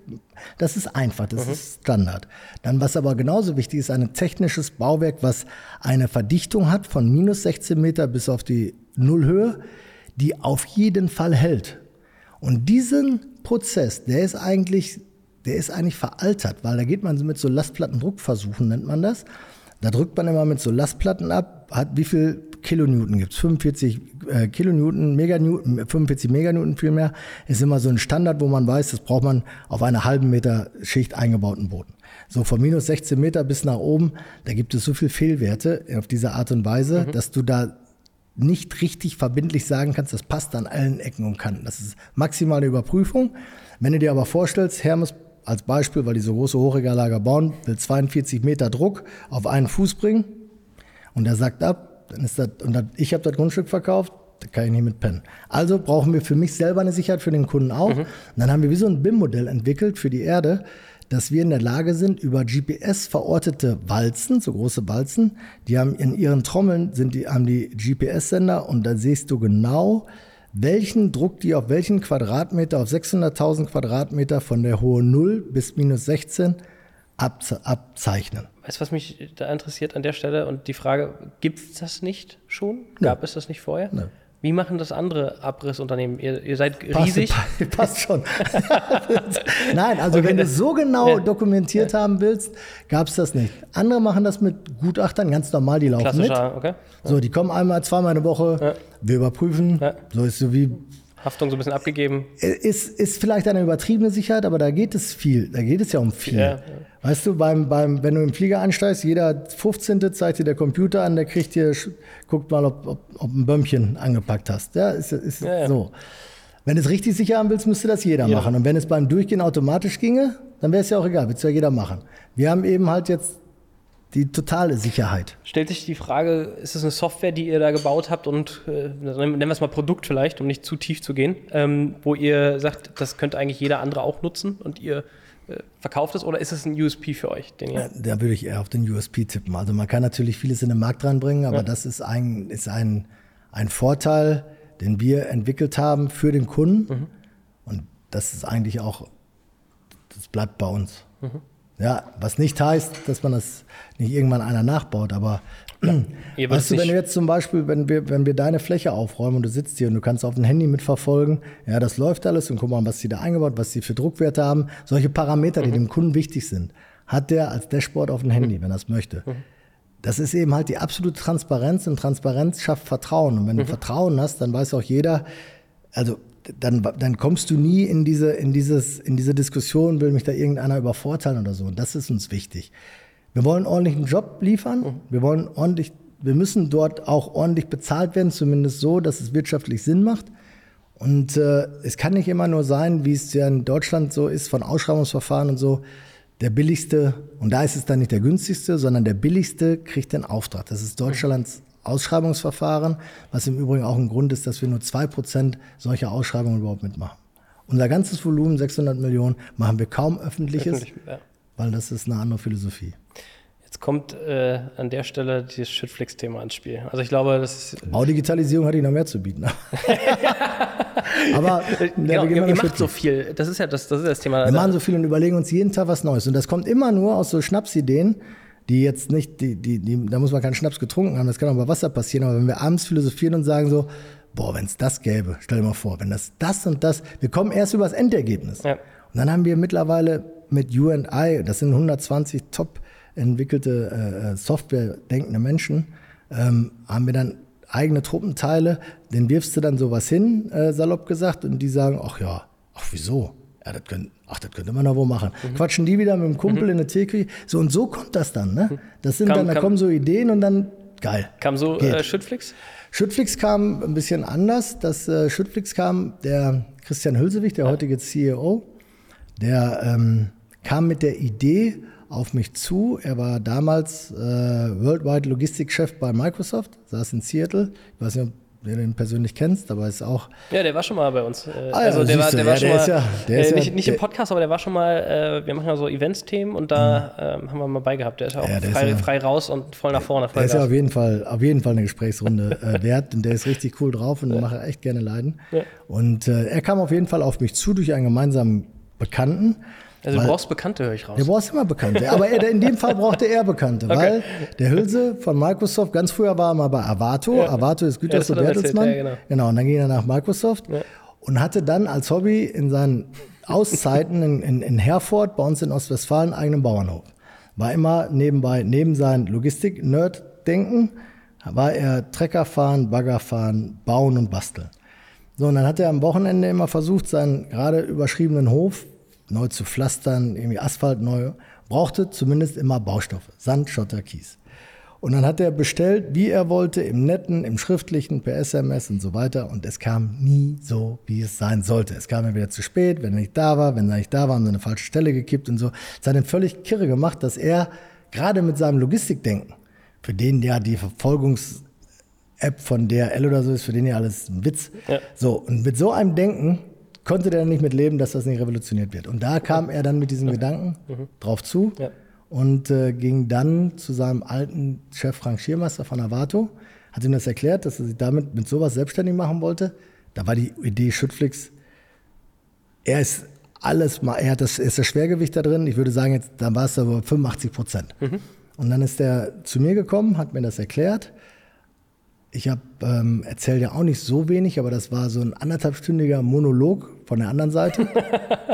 B: das ist einfach, das ist Standard. Dann, was aber genauso wichtig ist, ein technisches Bauwerk, was eine Verdichtung hat von minus 16 Meter bis auf die Nullhöhe, die auf jeden Fall hält. Und diesen Prozess, der ist eigentlich, der ist eigentlich veraltert, weil da geht man mit so Lastplattendruckversuchen, nennt man das. Da drückt man immer mit so Lastplatten ab, hat wie viel Kilonewton gibt es? 45 äh, Kilonewton, Meganewton, 45 Meganewton vielmehr, ist immer so ein Standard, wo man weiß, das braucht man auf einer halben Meter Schicht eingebauten Boden. So von minus 16 Meter bis nach oben, da gibt es so viel Fehlwerte auf diese Art und Weise, dass du da nicht richtig verbindlich sagen kannst, das passt an allen Ecken und Kanten. Das ist maximale Überprüfung. Wenn du dir aber vorstellst, Hermes als Beispiel, weil die so große Hochregallager bauen, will 42 Meter Druck auf einen Fuß bringen und der sagt ab, dann ist das, und das, ich habe das Grundstück verkauft, da kann ich nicht mit pennen. Also brauchen wir für mich selber eine Sicherheit, für den Kunden auch. Und dann haben wir wie so ein BIM-Modell entwickelt für die Erde, dass wir in der Lage sind, über GPS verortete Walzen, so große Walzen, die haben in ihren Trommeln sind die, haben die GPS-Sender und da siehst du genau, welchen Druck die auf welchen Quadratmeter, auf 600.000 Quadratmeter von der hohe 0 bis minus 16 abze abzeichnen.
A: Weißt du, was mich da interessiert an der Stelle und die Frage, gibt es das nicht schon? Gab es das nicht vorher?
B: Nein.
A: Wie machen das andere Abrissunternehmen? Ihr, ihr seid riesig.
B: Passt, *laughs* passt schon. *laughs* Nein, also okay, wenn du so genau ja. dokumentiert ja. haben willst, gab es das nicht. Andere machen das mit Gutachtern, ganz normal, die laufen mit. Okay. So, die kommen einmal, zweimal eine Woche, wir überprüfen. So ist so wie
A: Haftung so ein bisschen abgegeben.
B: Ist, ist vielleicht eine übertriebene Sicherheit, aber da geht es viel. Da geht es ja um viel. Ja, ja. Weißt du, beim, beim, wenn du im Flieger einsteigst, jeder 15. zeigt dir der Computer an, der kriegt dir, guckt mal, ob, ob, ob ein Bömmchen angepackt hast. Ja, ist, ist ja, so. Wenn du es richtig sicher haben willst, müsste das jeder machen. Und wenn es beim Durchgehen automatisch ginge, dann wäre es ja auch egal, würde es ja jeder machen. Wir haben eben halt jetzt die totale Sicherheit.
A: Stellt sich die Frage, ist es eine Software, die ihr da gebaut habt und äh, nennen wir es mal Produkt vielleicht, um nicht zu tief zu gehen, ähm, wo ihr sagt, das könnte eigentlich jeder andere auch nutzen und ihr äh, verkauft es oder ist es ein USP für euch?
B: Ja, da würde ich eher auf den USP tippen. Also man kann natürlich vieles in den Markt reinbringen, aber ja. das ist ein, ist ein, ein Vorteil, den wir entwickelt haben für den Kunden. Mhm. Und das ist eigentlich auch, das bleibt bei uns. Mhm. Ja, was nicht heißt, dass man das nicht irgendwann einer nachbaut, aber ja, *clears throat* weißt du, wenn du jetzt zum Beispiel, wenn wir, wenn wir deine Fläche aufräumen und du sitzt hier und du kannst auf dem Handy mitverfolgen, ja, das läuft alles und guck mal, was sie da eingebaut, was sie für Druckwerte haben, solche Parameter, die mhm. dem Kunden wichtig sind, hat der als Dashboard auf dem Handy, mhm. wenn er es möchte. Mhm. Das ist eben halt die absolute Transparenz und Transparenz schafft Vertrauen. Und wenn du mhm. Vertrauen hast, dann weiß auch jeder, also dann, dann kommst du nie in diese, in, dieses, in diese Diskussion, will mich da irgendeiner übervorteilen oder so. Und das ist uns wichtig. Wir wollen ordentlich einen Job liefern. Mhm. Wir wollen ordentlich, wir müssen dort auch ordentlich bezahlt werden, zumindest so, dass es wirtschaftlich Sinn macht. Und äh, es kann nicht immer nur sein, wie es ja in Deutschland so ist, von Ausschreibungsverfahren und so, der billigste, und da ist es dann nicht der günstigste, sondern der billigste kriegt den Auftrag. Das ist Deutschlands Ausschreibungsverfahren, was im Übrigen auch ein Grund ist, dass wir nur 2% solcher Ausschreibungen überhaupt mitmachen. Unser ganzes Volumen, 600 Millionen, machen wir kaum öffentliches, Öffentlich, ja. weil das ist eine andere Philosophie.
A: Jetzt kommt äh, an der Stelle dieses Shitflix-Thema ins Spiel. Also ich glaube, das ist.
B: Baudigitalisierung hat Ihnen noch mehr zu bieten. *laughs*
A: Aber genau, ja, ihr, ihr macht so viel. Das ist ja das, das, ist das Thema.
B: Wir machen so viel und überlegen uns jeden Tag was Neues. Und das kommt immer nur aus so Schnapsideen, die jetzt nicht, die, die, die, da muss man keinen Schnaps getrunken haben, das kann auch bei Wasser passieren, aber wenn wir abends philosophieren und sagen so, boah, wenn es das gäbe, stell dir mal vor, wenn das das und das, wir kommen erst über das Endergebnis. Ja. Und dann haben wir mittlerweile mit UNI, das sind 120 top entwickelte äh, Software denkende Menschen, ähm, haben wir dann eigene Truppenteile, den wirfst du dann sowas hin, äh, salopp gesagt, und die sagen, ach ja, ach wieso? Ja, das können, ach, das könnte man doch wohl machen. Mhm. Quatschen die wieder mit dem Kumpel mhm. in der Theke. So und so kommt das dann. Ne? Mhm. Das sind kam, dann, da kam, kommen so Ideen und dann geil.
A: Kam so äh, Schüttflix?
B: Schüttflix kam ein bisschen anders. Das äh, Schüttflix kam der Christian Hülsewig, der heutige CEO, der ähm, kam mit der Idee auf mich zu. Er war damals äh, Worldwide Logistikchef bei Microsoft, saß in Seattle. Ich weiß nicht, ob du den persönlich kennst, aber ist auch.
A: Ja, der war schon mal bei uns. Äh, ah, also der war, der war schon mal. Äh, nicht, nicht im Podcast, aber der war schon mal. Äh, wir machen ja so Events-Themen und da mhm. haben wir mal beigehabt. Der ist ja auch der frei, frei, raus und voll nach vorne.
B: Der ist ja auf jeden Fall, auf jeden Fall eine Gesprächsrunde *laughs* äh, wert und der ist richtig cool drauf und ja. macht echt gerne leiden. Ja. Und äh, er kam auf jeden Fall auf mich zu durch einen gemeinsamen Bekannten.
A: Also du brauchst Bekannte, höre ich raus.
B: Du brauchst immer Bekannte. Aber er, in dem Fall brauchte er Bekannte, *laughs* okay. weil der Hülse von Microsoft, ganz früher war er mal bei Avato. Ja. Avato ist Güters ja, Bertelsmann. Ja, genau. genau, und dann ging er nach Microsoft ja. und hatte dann als Hobby in seinen Auszeiten in, in, in Herford, bei uns in Ostwestfalen, einen eigenen Bauernhof. War immer nebenbei, neben seinem Logistik-Nerd-Denken, war er Trecker fahren, Bagger fahren, bauen und basteln. So, und dann hat er am Wochenende immer versucht, seinen gerade überschriebenen Hof neu zu pflastern, irgendwie Asphalt neu, brauchte zumindest immer Baustoffe, Sand, Schotter, Kies. Und dann hat er bestellt, wie er wollte, im netten, im schriftlichen, per SMS und so weiter. Und es kam nie so, wie es sein sollte. Es kam entweder zu spät, wenn er nicht da war, wenn er nicht da war, haben sie eine falsche Stelle gekippt und so. Es hat ihn völlig kirre gemacht, dass er gerade mit seinem Logistikdenken, für den ja die Verfolgungs- App von DRL oder so ist, für den ja alles ein Witz. Ja. So, und mit so einem Denken konnte der nicht mit leben, dass das nicht revolutioniert wird. Und da kam er dann mit diesem Gedanken mhm. drauf zu ja. und äh, ging dann zu seinem alten Chef Frank Schiermeister von Avato, hat ihm das erklärt, dass er sich damit mit sowas selbstständig machen wollte. Da war die Idee Schüttflix, er ist alles mal, er hat das, ist das Schwergewicht da drin. Ich würde sagen, jetzt, da war es da 85 Prozent. Mhm. Und dann ist er zu mir gekommen, hat mir das erklärt ich habe ähm, erzähle ja auch nicht so wenig, aber das war so ein anderthalbstündiger Monolog von der anderen Seite. *laughs*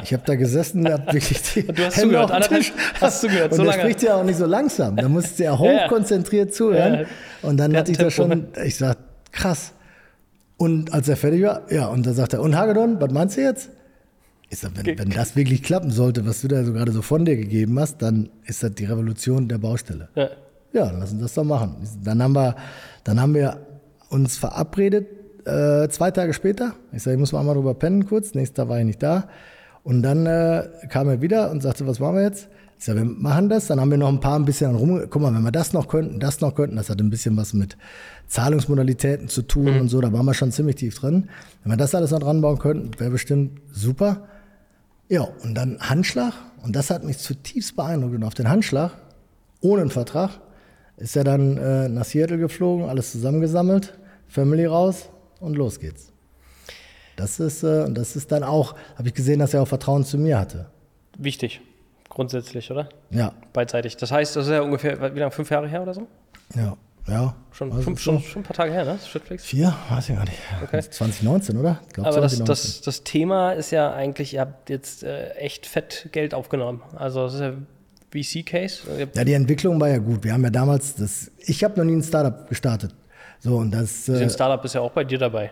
B: Ich habe da gesessen, habe wirklich die
A: Du hast
B: Hände
A: zugehört,
B: auf den Tisch.
A: hast zugehört,
B: und
A: so
B: der
A: lange.
B: spricht ja auch nicht so langsam. Da musst du ja *laughs* hochkonzentriert zuhören.
A: Ja.
B: Und dann
A: Der
B: hatte ich
A: hat
B: da schon,
A: Tempo.
B: ich sag, krass. Und als er fertig war, ja, und dann sagt er, und Hagedorn, was meinst du jetzt? Ich sag, wenn, wenn das wirklich klappen sollte, was du da so gerade so von dir gegeben hast, dann ist das die Revolution der Baustelle.
A: Ja.
B: Ja, dann lass uns das doch machen. Dann haben wir, dann haben wir uns verabredet, äh, zwei Tage später. Ich sage, ich muss mal einmal drüber pennen kurz. Nächsten Tag war ich nicht da. Und dann äh, kam er wieder und sagte, was machen wir jetzt? Ich sage, wir machen das. Dann haben wir noch ein paar ein bisschen rum. Guck mal, wenn wir das noch könnten, das noch könnten, das hat ein bisschen was mit Zahlungsmodalitäten zu tun und so. Da waren wir schon ziemlich tief drin. Wenn wir das alles noch dran bauen könnten, wäre bestimmt super. Ja, und dann Handschlag. Und das hat mich zutiefst beeindruckt. Und auf den Handschlag, ohne einen Vertrag, ist er dann äh, nach Seattle geflogen, alles zusammengesammelt, Family raus und los geht's. Das ist, äh, und das ist dann auch, habe ich gesehen, dass er auch Vertrauen zu mir hatte.
A: Wichtig, grundsätzlich, oder?
B: Ja,
A: Beidseitig. Das heißt, das ist ja ungefähr, wie lange, fünf Jahre her oder so?
B: ja, ja.
A: Schon,
B: Also
A: fünf, schon, schon ein paar Tage her, ne? Das Shitflix.
B: Vier? Weiß ich gar nicht.
A: Okay. *laughs*
B: 2019, oder? Ich glaube
A: Aber das,
B: 2019.
A: das, das Thema ist ja eigentlich, ihr habt jetzt äh, echt fett Geld aufgenommen. Also das ist ja VC-Case.
B: Ja, die Entwicklung war ja gut. Wir haben ja damals, das, ich habe noch nie ein Startup gestartet. So, und das. Äh,
A: Startup ist ja auch bei dir dabei.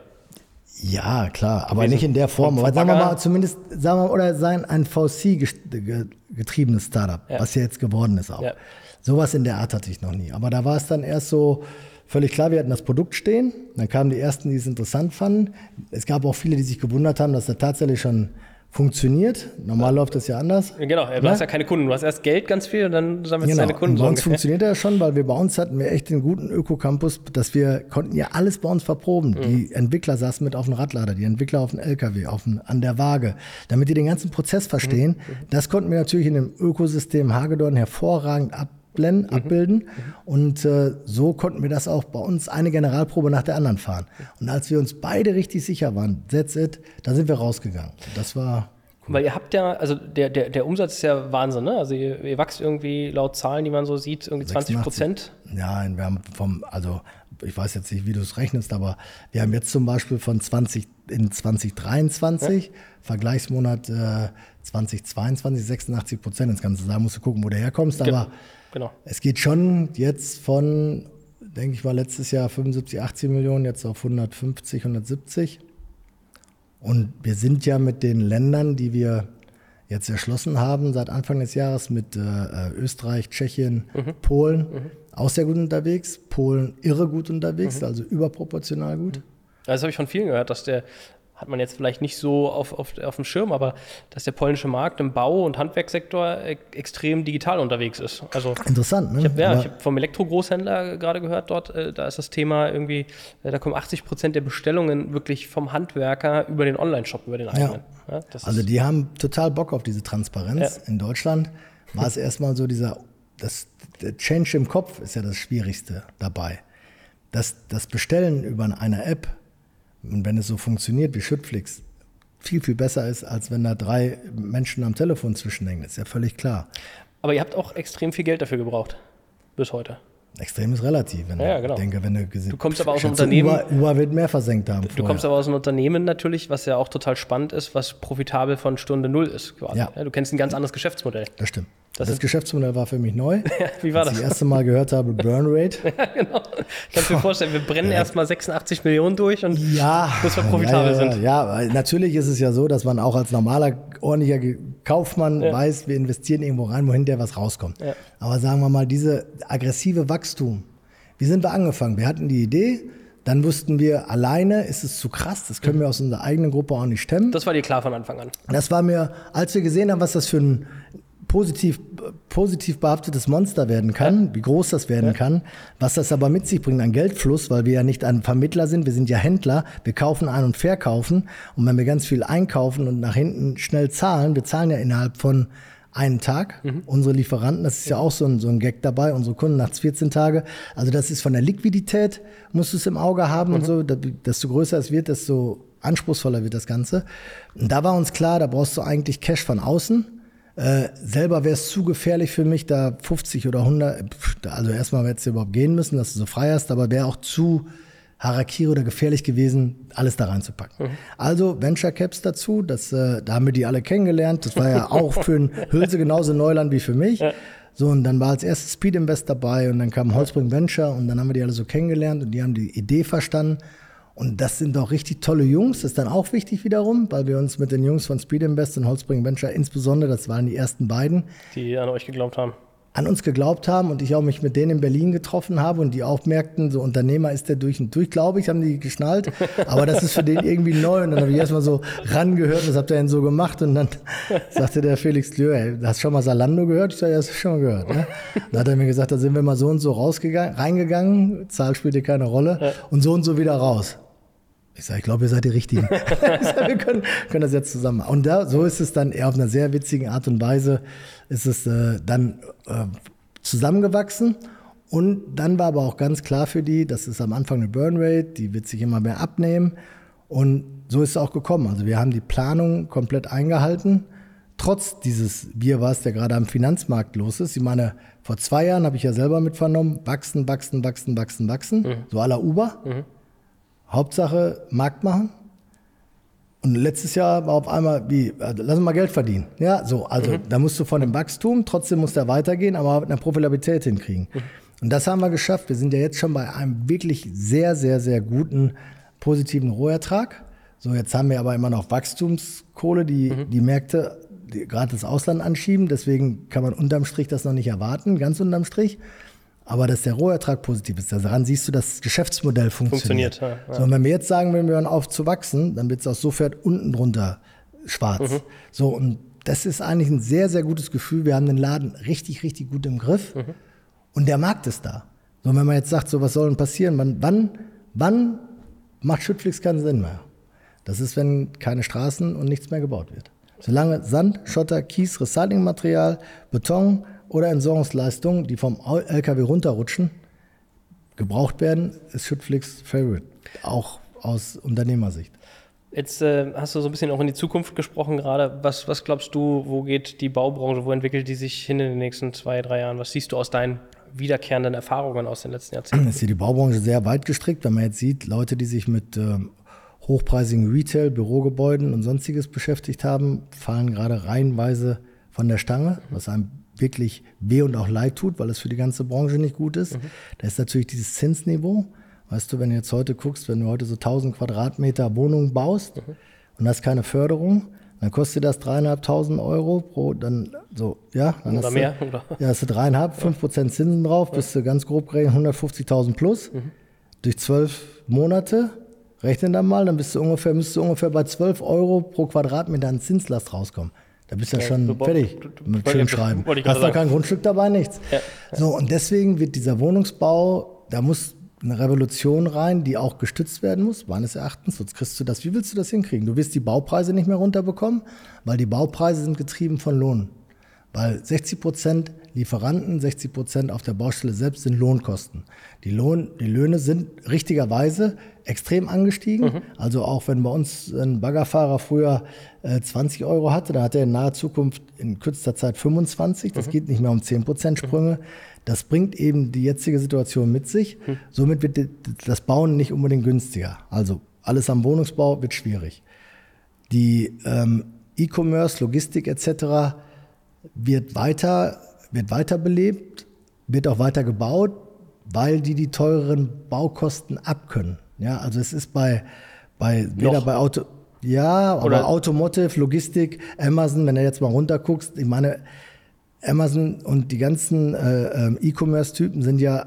B: Ja, klar, aber nicht in der Form. Aber sagen wir mal, zumindest, sagen wir, oder sein ein VC-getriebenes Startup,
A: Ja.
B: was ja jetzt geworden ist auch.
A: Ja.
B: Sowas in der Art hatte ich noch nie. Aber da war es dann erst so völlig klar, wir hatten das Produkt stehen. Dann kamen die ersten, die es interessant fanden. Es gab auch viele, die sich gewundert haben, dass das tatsächlich schon funktioniert. Normal läuft das ja anders.
A: Genau, du
B: Ne?
A: hast ja keine Kunden. Du hast erst Geld ganz viel und dann sammelst du
B: Genau.
A: deine Kunden.
B: Und bei
A: so
B: uns
A: ungefähr.
B: funktioniert er schon, weil wir bei uns hatten wir echt den guten Ökocampus, dass wir konnten ja alles bei uns verproben.
A: Mhm.
B: Die Entwickler saßen mit auf dem Radlader, die Entwickler auf dem LKW, auf dem, an der Waage, damit die den ganzen Prozess verstehen.
A: Mhm.
B: Das konnten wir natürlich in dem Ökosystem Hagedorn hervorragend abblenden,
A: Mhm.
B: abbilden. Und äh, so konnten wir das auch bei uns eine Generalprobe nach der anderen fahren. Und als wir uns beide richtig sicher waren, that's it, da sind wir rausgegangen. Das war
A: Weil ihr habt ja, also der, der, der Umsatz ist ja Wahnsinn, ne? Also ihr, ihr wächst irgendwie laut Zahlen, die man so sieht, irgendwie 20 Prozent.
B: Ja, wir haben vom, also ich weiß jetzt nicht, wie du es rechnest, aber wir haben jetzt zum Beispiel von 20 in 2023, Vergleichsmonat äh, 2022, 86 Prozent. Kannst du sagen, musst du gucken, wo du herkommst, aber
A: Genau.
B: es geht schon jetzt von, denke ich, war letztes Jahr 75, 80 Millionen, jetzt auf 150, 170. Und wir sind ja mit den Ländern, die wir jetzt erschlossen haben, seit Anfang des Jahres mit äh, äh, Österreich, Tschechien, Polen, auch sehr gut unterwegs. Polen irre gut unterwegs, also überproportional gut.
A: Das habe ich von vielen gehört, dass der, hat man jetzt vielleicht nicht so auf, auf, auf dem Schirm, aber dass der polnische Markt im Bau- und Handwerkssektor e extrem digital unterwegs ist. Also
B: Interessant, ne?
A: Ich habe ja, ich hab vom Elektrogroßhändler gerade gehört dort, äh, da ist das Thema irgendwie, äh, da kommen 80 Prozent der Bestellungen wirklich vom Handwerker über den Online-Shop, über den eigenen. Ja,
B: Also die haben total Bock auf diese Transparenz.
A: Ja.
B: In Deutschland war es erstmal so dieser, das, der Change im Kopf ist ja das Schwierigste dabei. Das, das Bestellen über eine App, und wenn es so funktioniert wie Schüttflix, viel, viel besser ist, als wenn da drei Menschen am Telefon zwischenhängen. Das ist ja völlig klar.
A: aber ihr habt auch extrem viel Geld dafür gebraucht. Bis heute.
B: Extrem ist relativ. Wenn
A: Ja, ja,
B: du-
A: genau.
B: Ich denke, wenn du, gesehen,
A: Du kommst aber aus einem Unternehmen-
B: Uber, Uber wird mehr versenkt haben.
A: Du kommst aber aus einem Unternehmen natürlich, was ja auch total spannend ist, was profitabel von Stunde Null ist quasi.
B: Ja.
A: du kennst ein ganz anderes Geschäftsmodell.
B: Das stimmt.
A: Das
B: Das, Geschäftsmodell war für mich neu. *laughs*
A: Wie war
B: Als ich
A: das?
B: das erste Mal gehört habe, Burn Rate.
A: Kannst du dir vorstellen, wir brennen erstmal 86 Millionen durch und
B: Ja,
A: bis wir profitabel
B: ja, ja,
A: sind.
B: Ja, natürlich ist es ja so, dass man auch als normaler, ordentlicher Kaufmann weiß, wir investieren irgendwo rein, wohin der was rauskommt.
A: Ja.
B: Aber sagen wir mal, diese aggressive Wachstum, wie sind wir angefangen? Wir hatten die Idee, dann wussten wir, alleine ist es zu krass, das können wir aus unserer eigenen Gruppe auch nicht stemmen.
A: Das war dir klar von Anfang an.
B: Das war mir, als wir gesehen haben, was das für ein positiv, positiv behaftetes Monster werden kann, wie groß das werden kann, was das aber mit sich bringt an Geldfluss, weil wir ja nicht ein Vermittler sind, wir sind ja Händler, wir kaufen ein und verkaufen und wenn wir ganz viel einkaufen und nach hinten schnell zahlen, wir zahlen ja innerhalb von einen Tag. Unsere Lieferanten, das ist ja auch so ein, so ein Gag dabei, unsere Kunden nach 14 Tage. Also das ist von der Liquidität, musst du es im Auge haben und so. Desto größer es wird, desto anspruchsvoller wird das Ganze. Und da war uns klar, da brauchst du eigentlich Cash von außen. Äh, selber wäre es zu gefährlich für mich, da 50 oder 100, pf, also erstmal hättest du überhaupt gehen müssen, dass du so frei hast, aber wäre auch zu Harakiri oder gefährlich gewesen, alles da reinzupacken. Mhm. Also Venture Caps dazu, das, äh, da haben wir die alle kennengelernt. Das war ja auch für einen *laughs* Hülse genauso Neuland wie für mich. Ja. So, und dann war als erstes Speed Invest dabei und dann kam Holzbring Venture und dann haben wir die alle so kennengelernt und die haben die Idee verstanden. Und das sind auch richtig tolle Jungs. Das ist dann auch wichtig wiederum, weil wir uns mit den Jungs von Speed Invest und Holzbring Venture insbesondere, das waren die ersten beiden,
A: die an euch geglaubt haben
B: an uns geglaubt haben und ich auch mich mit denen in Berlin getroffen habe und die auch merkten, so Unternehmer ist der durch und durch, glaube ich, haben die geschnallt. Aber das ist für den irgendwie neu. Und dann habe ich erstmal so rangehört, was habt ihr denn so gemacht? Und dann *laughs* sagte der Felix Lühr, hey, hast du schon mal Salando gehört? Ich sage, ja, hast du schon mal gehört. Ne? Dann hat er mir gesagt, da sind wir mal so und so rausgegangen, reingegangen, Zahl spielte keine Rolle und so und so wieder raus. Ich sage, ich glaube, ihr seid die Richtigen. *laughs* sag, wir können, können, das jetzt zusammen machen. Und da, so ist es dann eher auf einer sehr witzigen Art und Weise, ist es äh, dann äh, zusammengewachsen. Und dann war aber auch ganz klar für die, das ist am Anfang eine Burnrate, die wird sich immer mehr abnehmen. Und so ist es auch gekommen. Also wir haben die Planung komplett eingehalten, trotz dieses Bier, was der gerade am Finanzmarkt los ist. Ich meine, vor zwei Jahren habe ich ja selber mitvernommen, wachsen, wachsen, wachsen, wachsen, wachsen, mhm. so aller Uber. Mhm. Hauptsache Markt machen. Und letztes Jahr war auf einmal, wie, äh, lass uns mal Geld verdienen. Ja, so, also mhm. da musst du von dem Wachstum, trotzdem muss der weitergehen, aber mit einer Profitabilität hinkriegen. Mhm. Und das haben wir geschafft. Wir sind ja jetzt schon bei einem wirklich sehr, sehr, sehr guten positiven Rohertrag. So, jetzt haben wir aber immer noch Wachstumskohle, die mhm. die Märkte gerade das Ausland anschieben. Deswegen kann man unterm Strich das noch nicht erwarten, ganz unterm Strich aber dass der Rohertrag positiv ist. Daran siehst du, dass das Geschäftsmodell funktioniert. funktioniert ja, ja. So, und wenn wir jetzt sagen, wenn wir hören auf zu wachsen, dann wird es auch sofort unten drunter schwarz. Mhm. So, und das ist eigentlich ein sehr, sehr gutes Gefühl. Wir haben den Laden richtig, richtig gut im Griff mhm. und der Markt ist da. So, wenn man jetzt sagt, so was soll denn passieren, wann, wann, wann macht Schüttflix keinen Sinn mehr? Das ist, wenn keine Straßen und nichts mehr gebaut wird. Solange Sand, Schotter, Kies, Recyclingmaterial, Beton, oder Entsorgungsleistungen, die vom LKW runterrutschen, gebraucht werden, ist Schüttflix Favorite, auch aus Unternehmersicht.
A: Jetzt äh, hast du so ein bisschen auch in die Zukunft gesprochen gerade. Was, was glaubst du, wo geht die Baubranche, wo entwickelt die sich hin in den nächsten zwei, drei Jahren? Was siehst du aus deinen wiederkehrenden Erfahrungen aus den letzten Jahrzehnten?
B: Ist hier die Baubranche sehr weit gestrickt, wenn man jetzt sieht, Leute, die sich mit äh, hochpreisigen Retail, Bürogebäuden und sonstiges beschäftigt haben, fallen gerade reihenweise von der Stange, was einem wirklich weh und auch leid tut, weil es für die ganze Branche nicht gut ist. Mhm. Da ist natürlich dieses Zinsniveau. Weißt du, wenn du jetzt heute guckst, wenn du heute so 1000 Quadratmeter Wohnung baust mhm. und hast keine Förderung, dann kostet das dreieinhalbtausend Euro pro, dann so, ja. Dann
A: oder mehr. Du, oder?
B: Ja, hast du dreieinhalb, fünf Prozent Zinsen drauf, ja. bist du ganz grob gerechnet 150.000 plus. Mhm. Durch zwölf Monate, rechnen dann mal, dann bist du ungefähr, müsstest du ungefähr bei 12 Euro pro Quadratmeter an Zinslast rauskommen. Da bist du ja, schon du, fertig mit schön schreiben. Hast da kein Grundstück dabei, nichts. Ja. So, und deswegen wird dieser Wohnungsbau, da muss eine Revolution rein, die auch gestützt werden muss, meines Erachtens. Sonst kriegst du das, wie willst du das hinkriegen? Du wirst die Baupreise nicht mehr runterbekommen, weil die Baupreise sind getrieben von Lohn. Weil 60 Prozent Lieferanten, 60 Prozent auf der Baustelle selbst sind Lohnkosten. Die, Lohn, die Löhne sind richtigerweise extrem angestiegen. Mhm. Also auch wenn bei uns ein Baggerfahrer früher äh, 20 Euro hatte, dann hat er in naher Zukunft in kürzester Zeit 25. Das mhm. geht nicht mehr um 10 Prozent Sprünge. Mhm. Das bringt eben die jetzige Situation mit sich. Mhm. Somit wird das Bauen nicht unbedingt günstiger. Also alles am Wohnungsbau wird schwierig. Die ähm, E-Commerce, Logistik etc. wird weiter wird weiter belebt, wird auch weiter gebaut, weil die die teureren Baukosten abkönnen. Ja, also es ist bei, bei weder bei Auto, ja, aber Oder Automotive, Logistik, Amazon, wenn du jetzt mal runterguckst, ich meine, Amazon und die ganzen äh, ähm, E-Commerce-Typen sind ja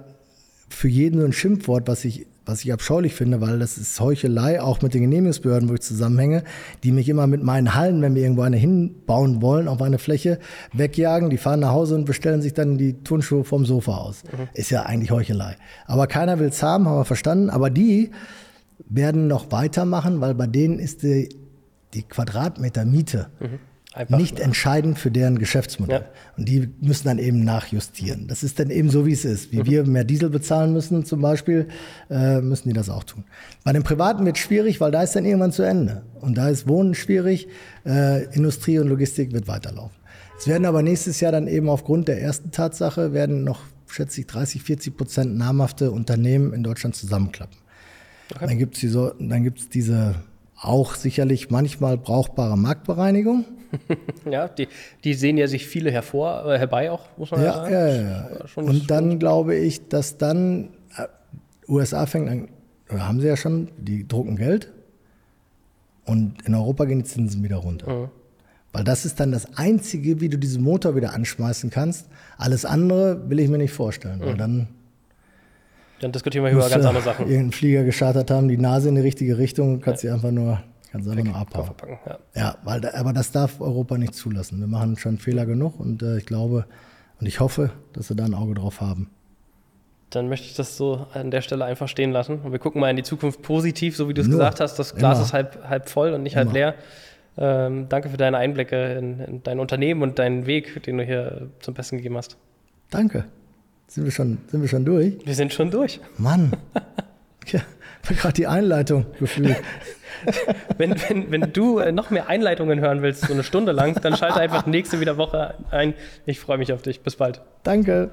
B: für jeden so ein Schimpfwort, was ich was ich abscheulich finde, weil das ist Heuchelei, auch mit den Genehmigungsbehörden, wo ich zusammenhänge, die mich immer mit meinen Hallen, wenn wir irgendwo eine hinbauen wollen, auf eine Fläche wegjagen. Die fahren nach Hause und bestellen sich dann die Turnschuhe vom Sofa aus. Mhm. Ist ja eigentlich Heuchelei. Aber keiner will es haben, haben wir verstanden. Aber die werden noch weitermachen, weil bei denen ist die, die Quadratmeter Miete mhm Einfach, nicht ja. entscheidend für deren Geschäftsmodell. Ja. Und die müssen dann eben nachjustieren. Das ist dann eben so, wie es ist. Wie mhm. wir mehr Diesel bezahlen müssen zum Beispiel, äh, müssen die das auch tun. Bei den Privaten wird es schwierig, weil da ist dann irgendwann zu Ende. Und da ist Wohnen schwierig, äh, Industrie und Logistik wird weiterlaufen. Es werden aber nächstes Jahr dann eben aufgrund der ersten Tatsache, werden noch, schätze ich, 30, 40 Prozent namhafte Unternehmen in Deutschland zusammenklappen. Okay. Dann gibt es diese, diese auch sicherlich manchmal brauchbare Marktbereinigung. *laughs*
A: ja, die, die sehen ja sich viele hervor, äh, herbei auch, muss man ja, sagen. Ja, ja,
B: ja. Und dann glaube ich, dass dann äh, USA fängt an, oder haben sie ja schon, die drucken Geld und in Europa gehen die Zinsen wieder runter. Mhm. Weil das ist dann das Einzige, wie du diesen Motor wieder anschmeißen kannst. Alles andere will ich mir nicht vorstellen, mhm. weil dann
A: dann diskutieren wir über ganz andere Sachen.
B: Irgendeinen Flieger geschartet haben, die Nase in die richtige Richtung, kannst ja. sie einfach nur, kannst einfach nur abhauen. Ja. ja, weil, aber das darf Europa nicht zulassen. Wir machen schon Fehler genug und äh, ich glaube und ich hoffe, dass sie da ein Auge drauf haben.
A: Dann möchte ich das so an der Stelle einfach stehen lassen. Und wir gucken mal in die Zukunft positiv, so wie du es gesagt hast. Das Glas Immer. ist halb, halb voll und nicht Immer. halb leer. Ähm, danke für deine Einblicke in, in dein Unternehmen und deinen Weg, den du hier zum Besten gegeben hast.
B: Danke. Sind wir schon, sind wir schon durch?
A: Wir sind schon durch.
B: Mann. *laughs* Ja, habe gerade die Einleitung gefühlt. *laughs* *laughs*
A: wenn, wenn, wenn du äh, noch mehr Einleitungen hören willst, so eine Stunde lang, dann schalte einfach nächste wieder Woche ein. Ich freue mich auf dich. Bis bald.
B: Danke.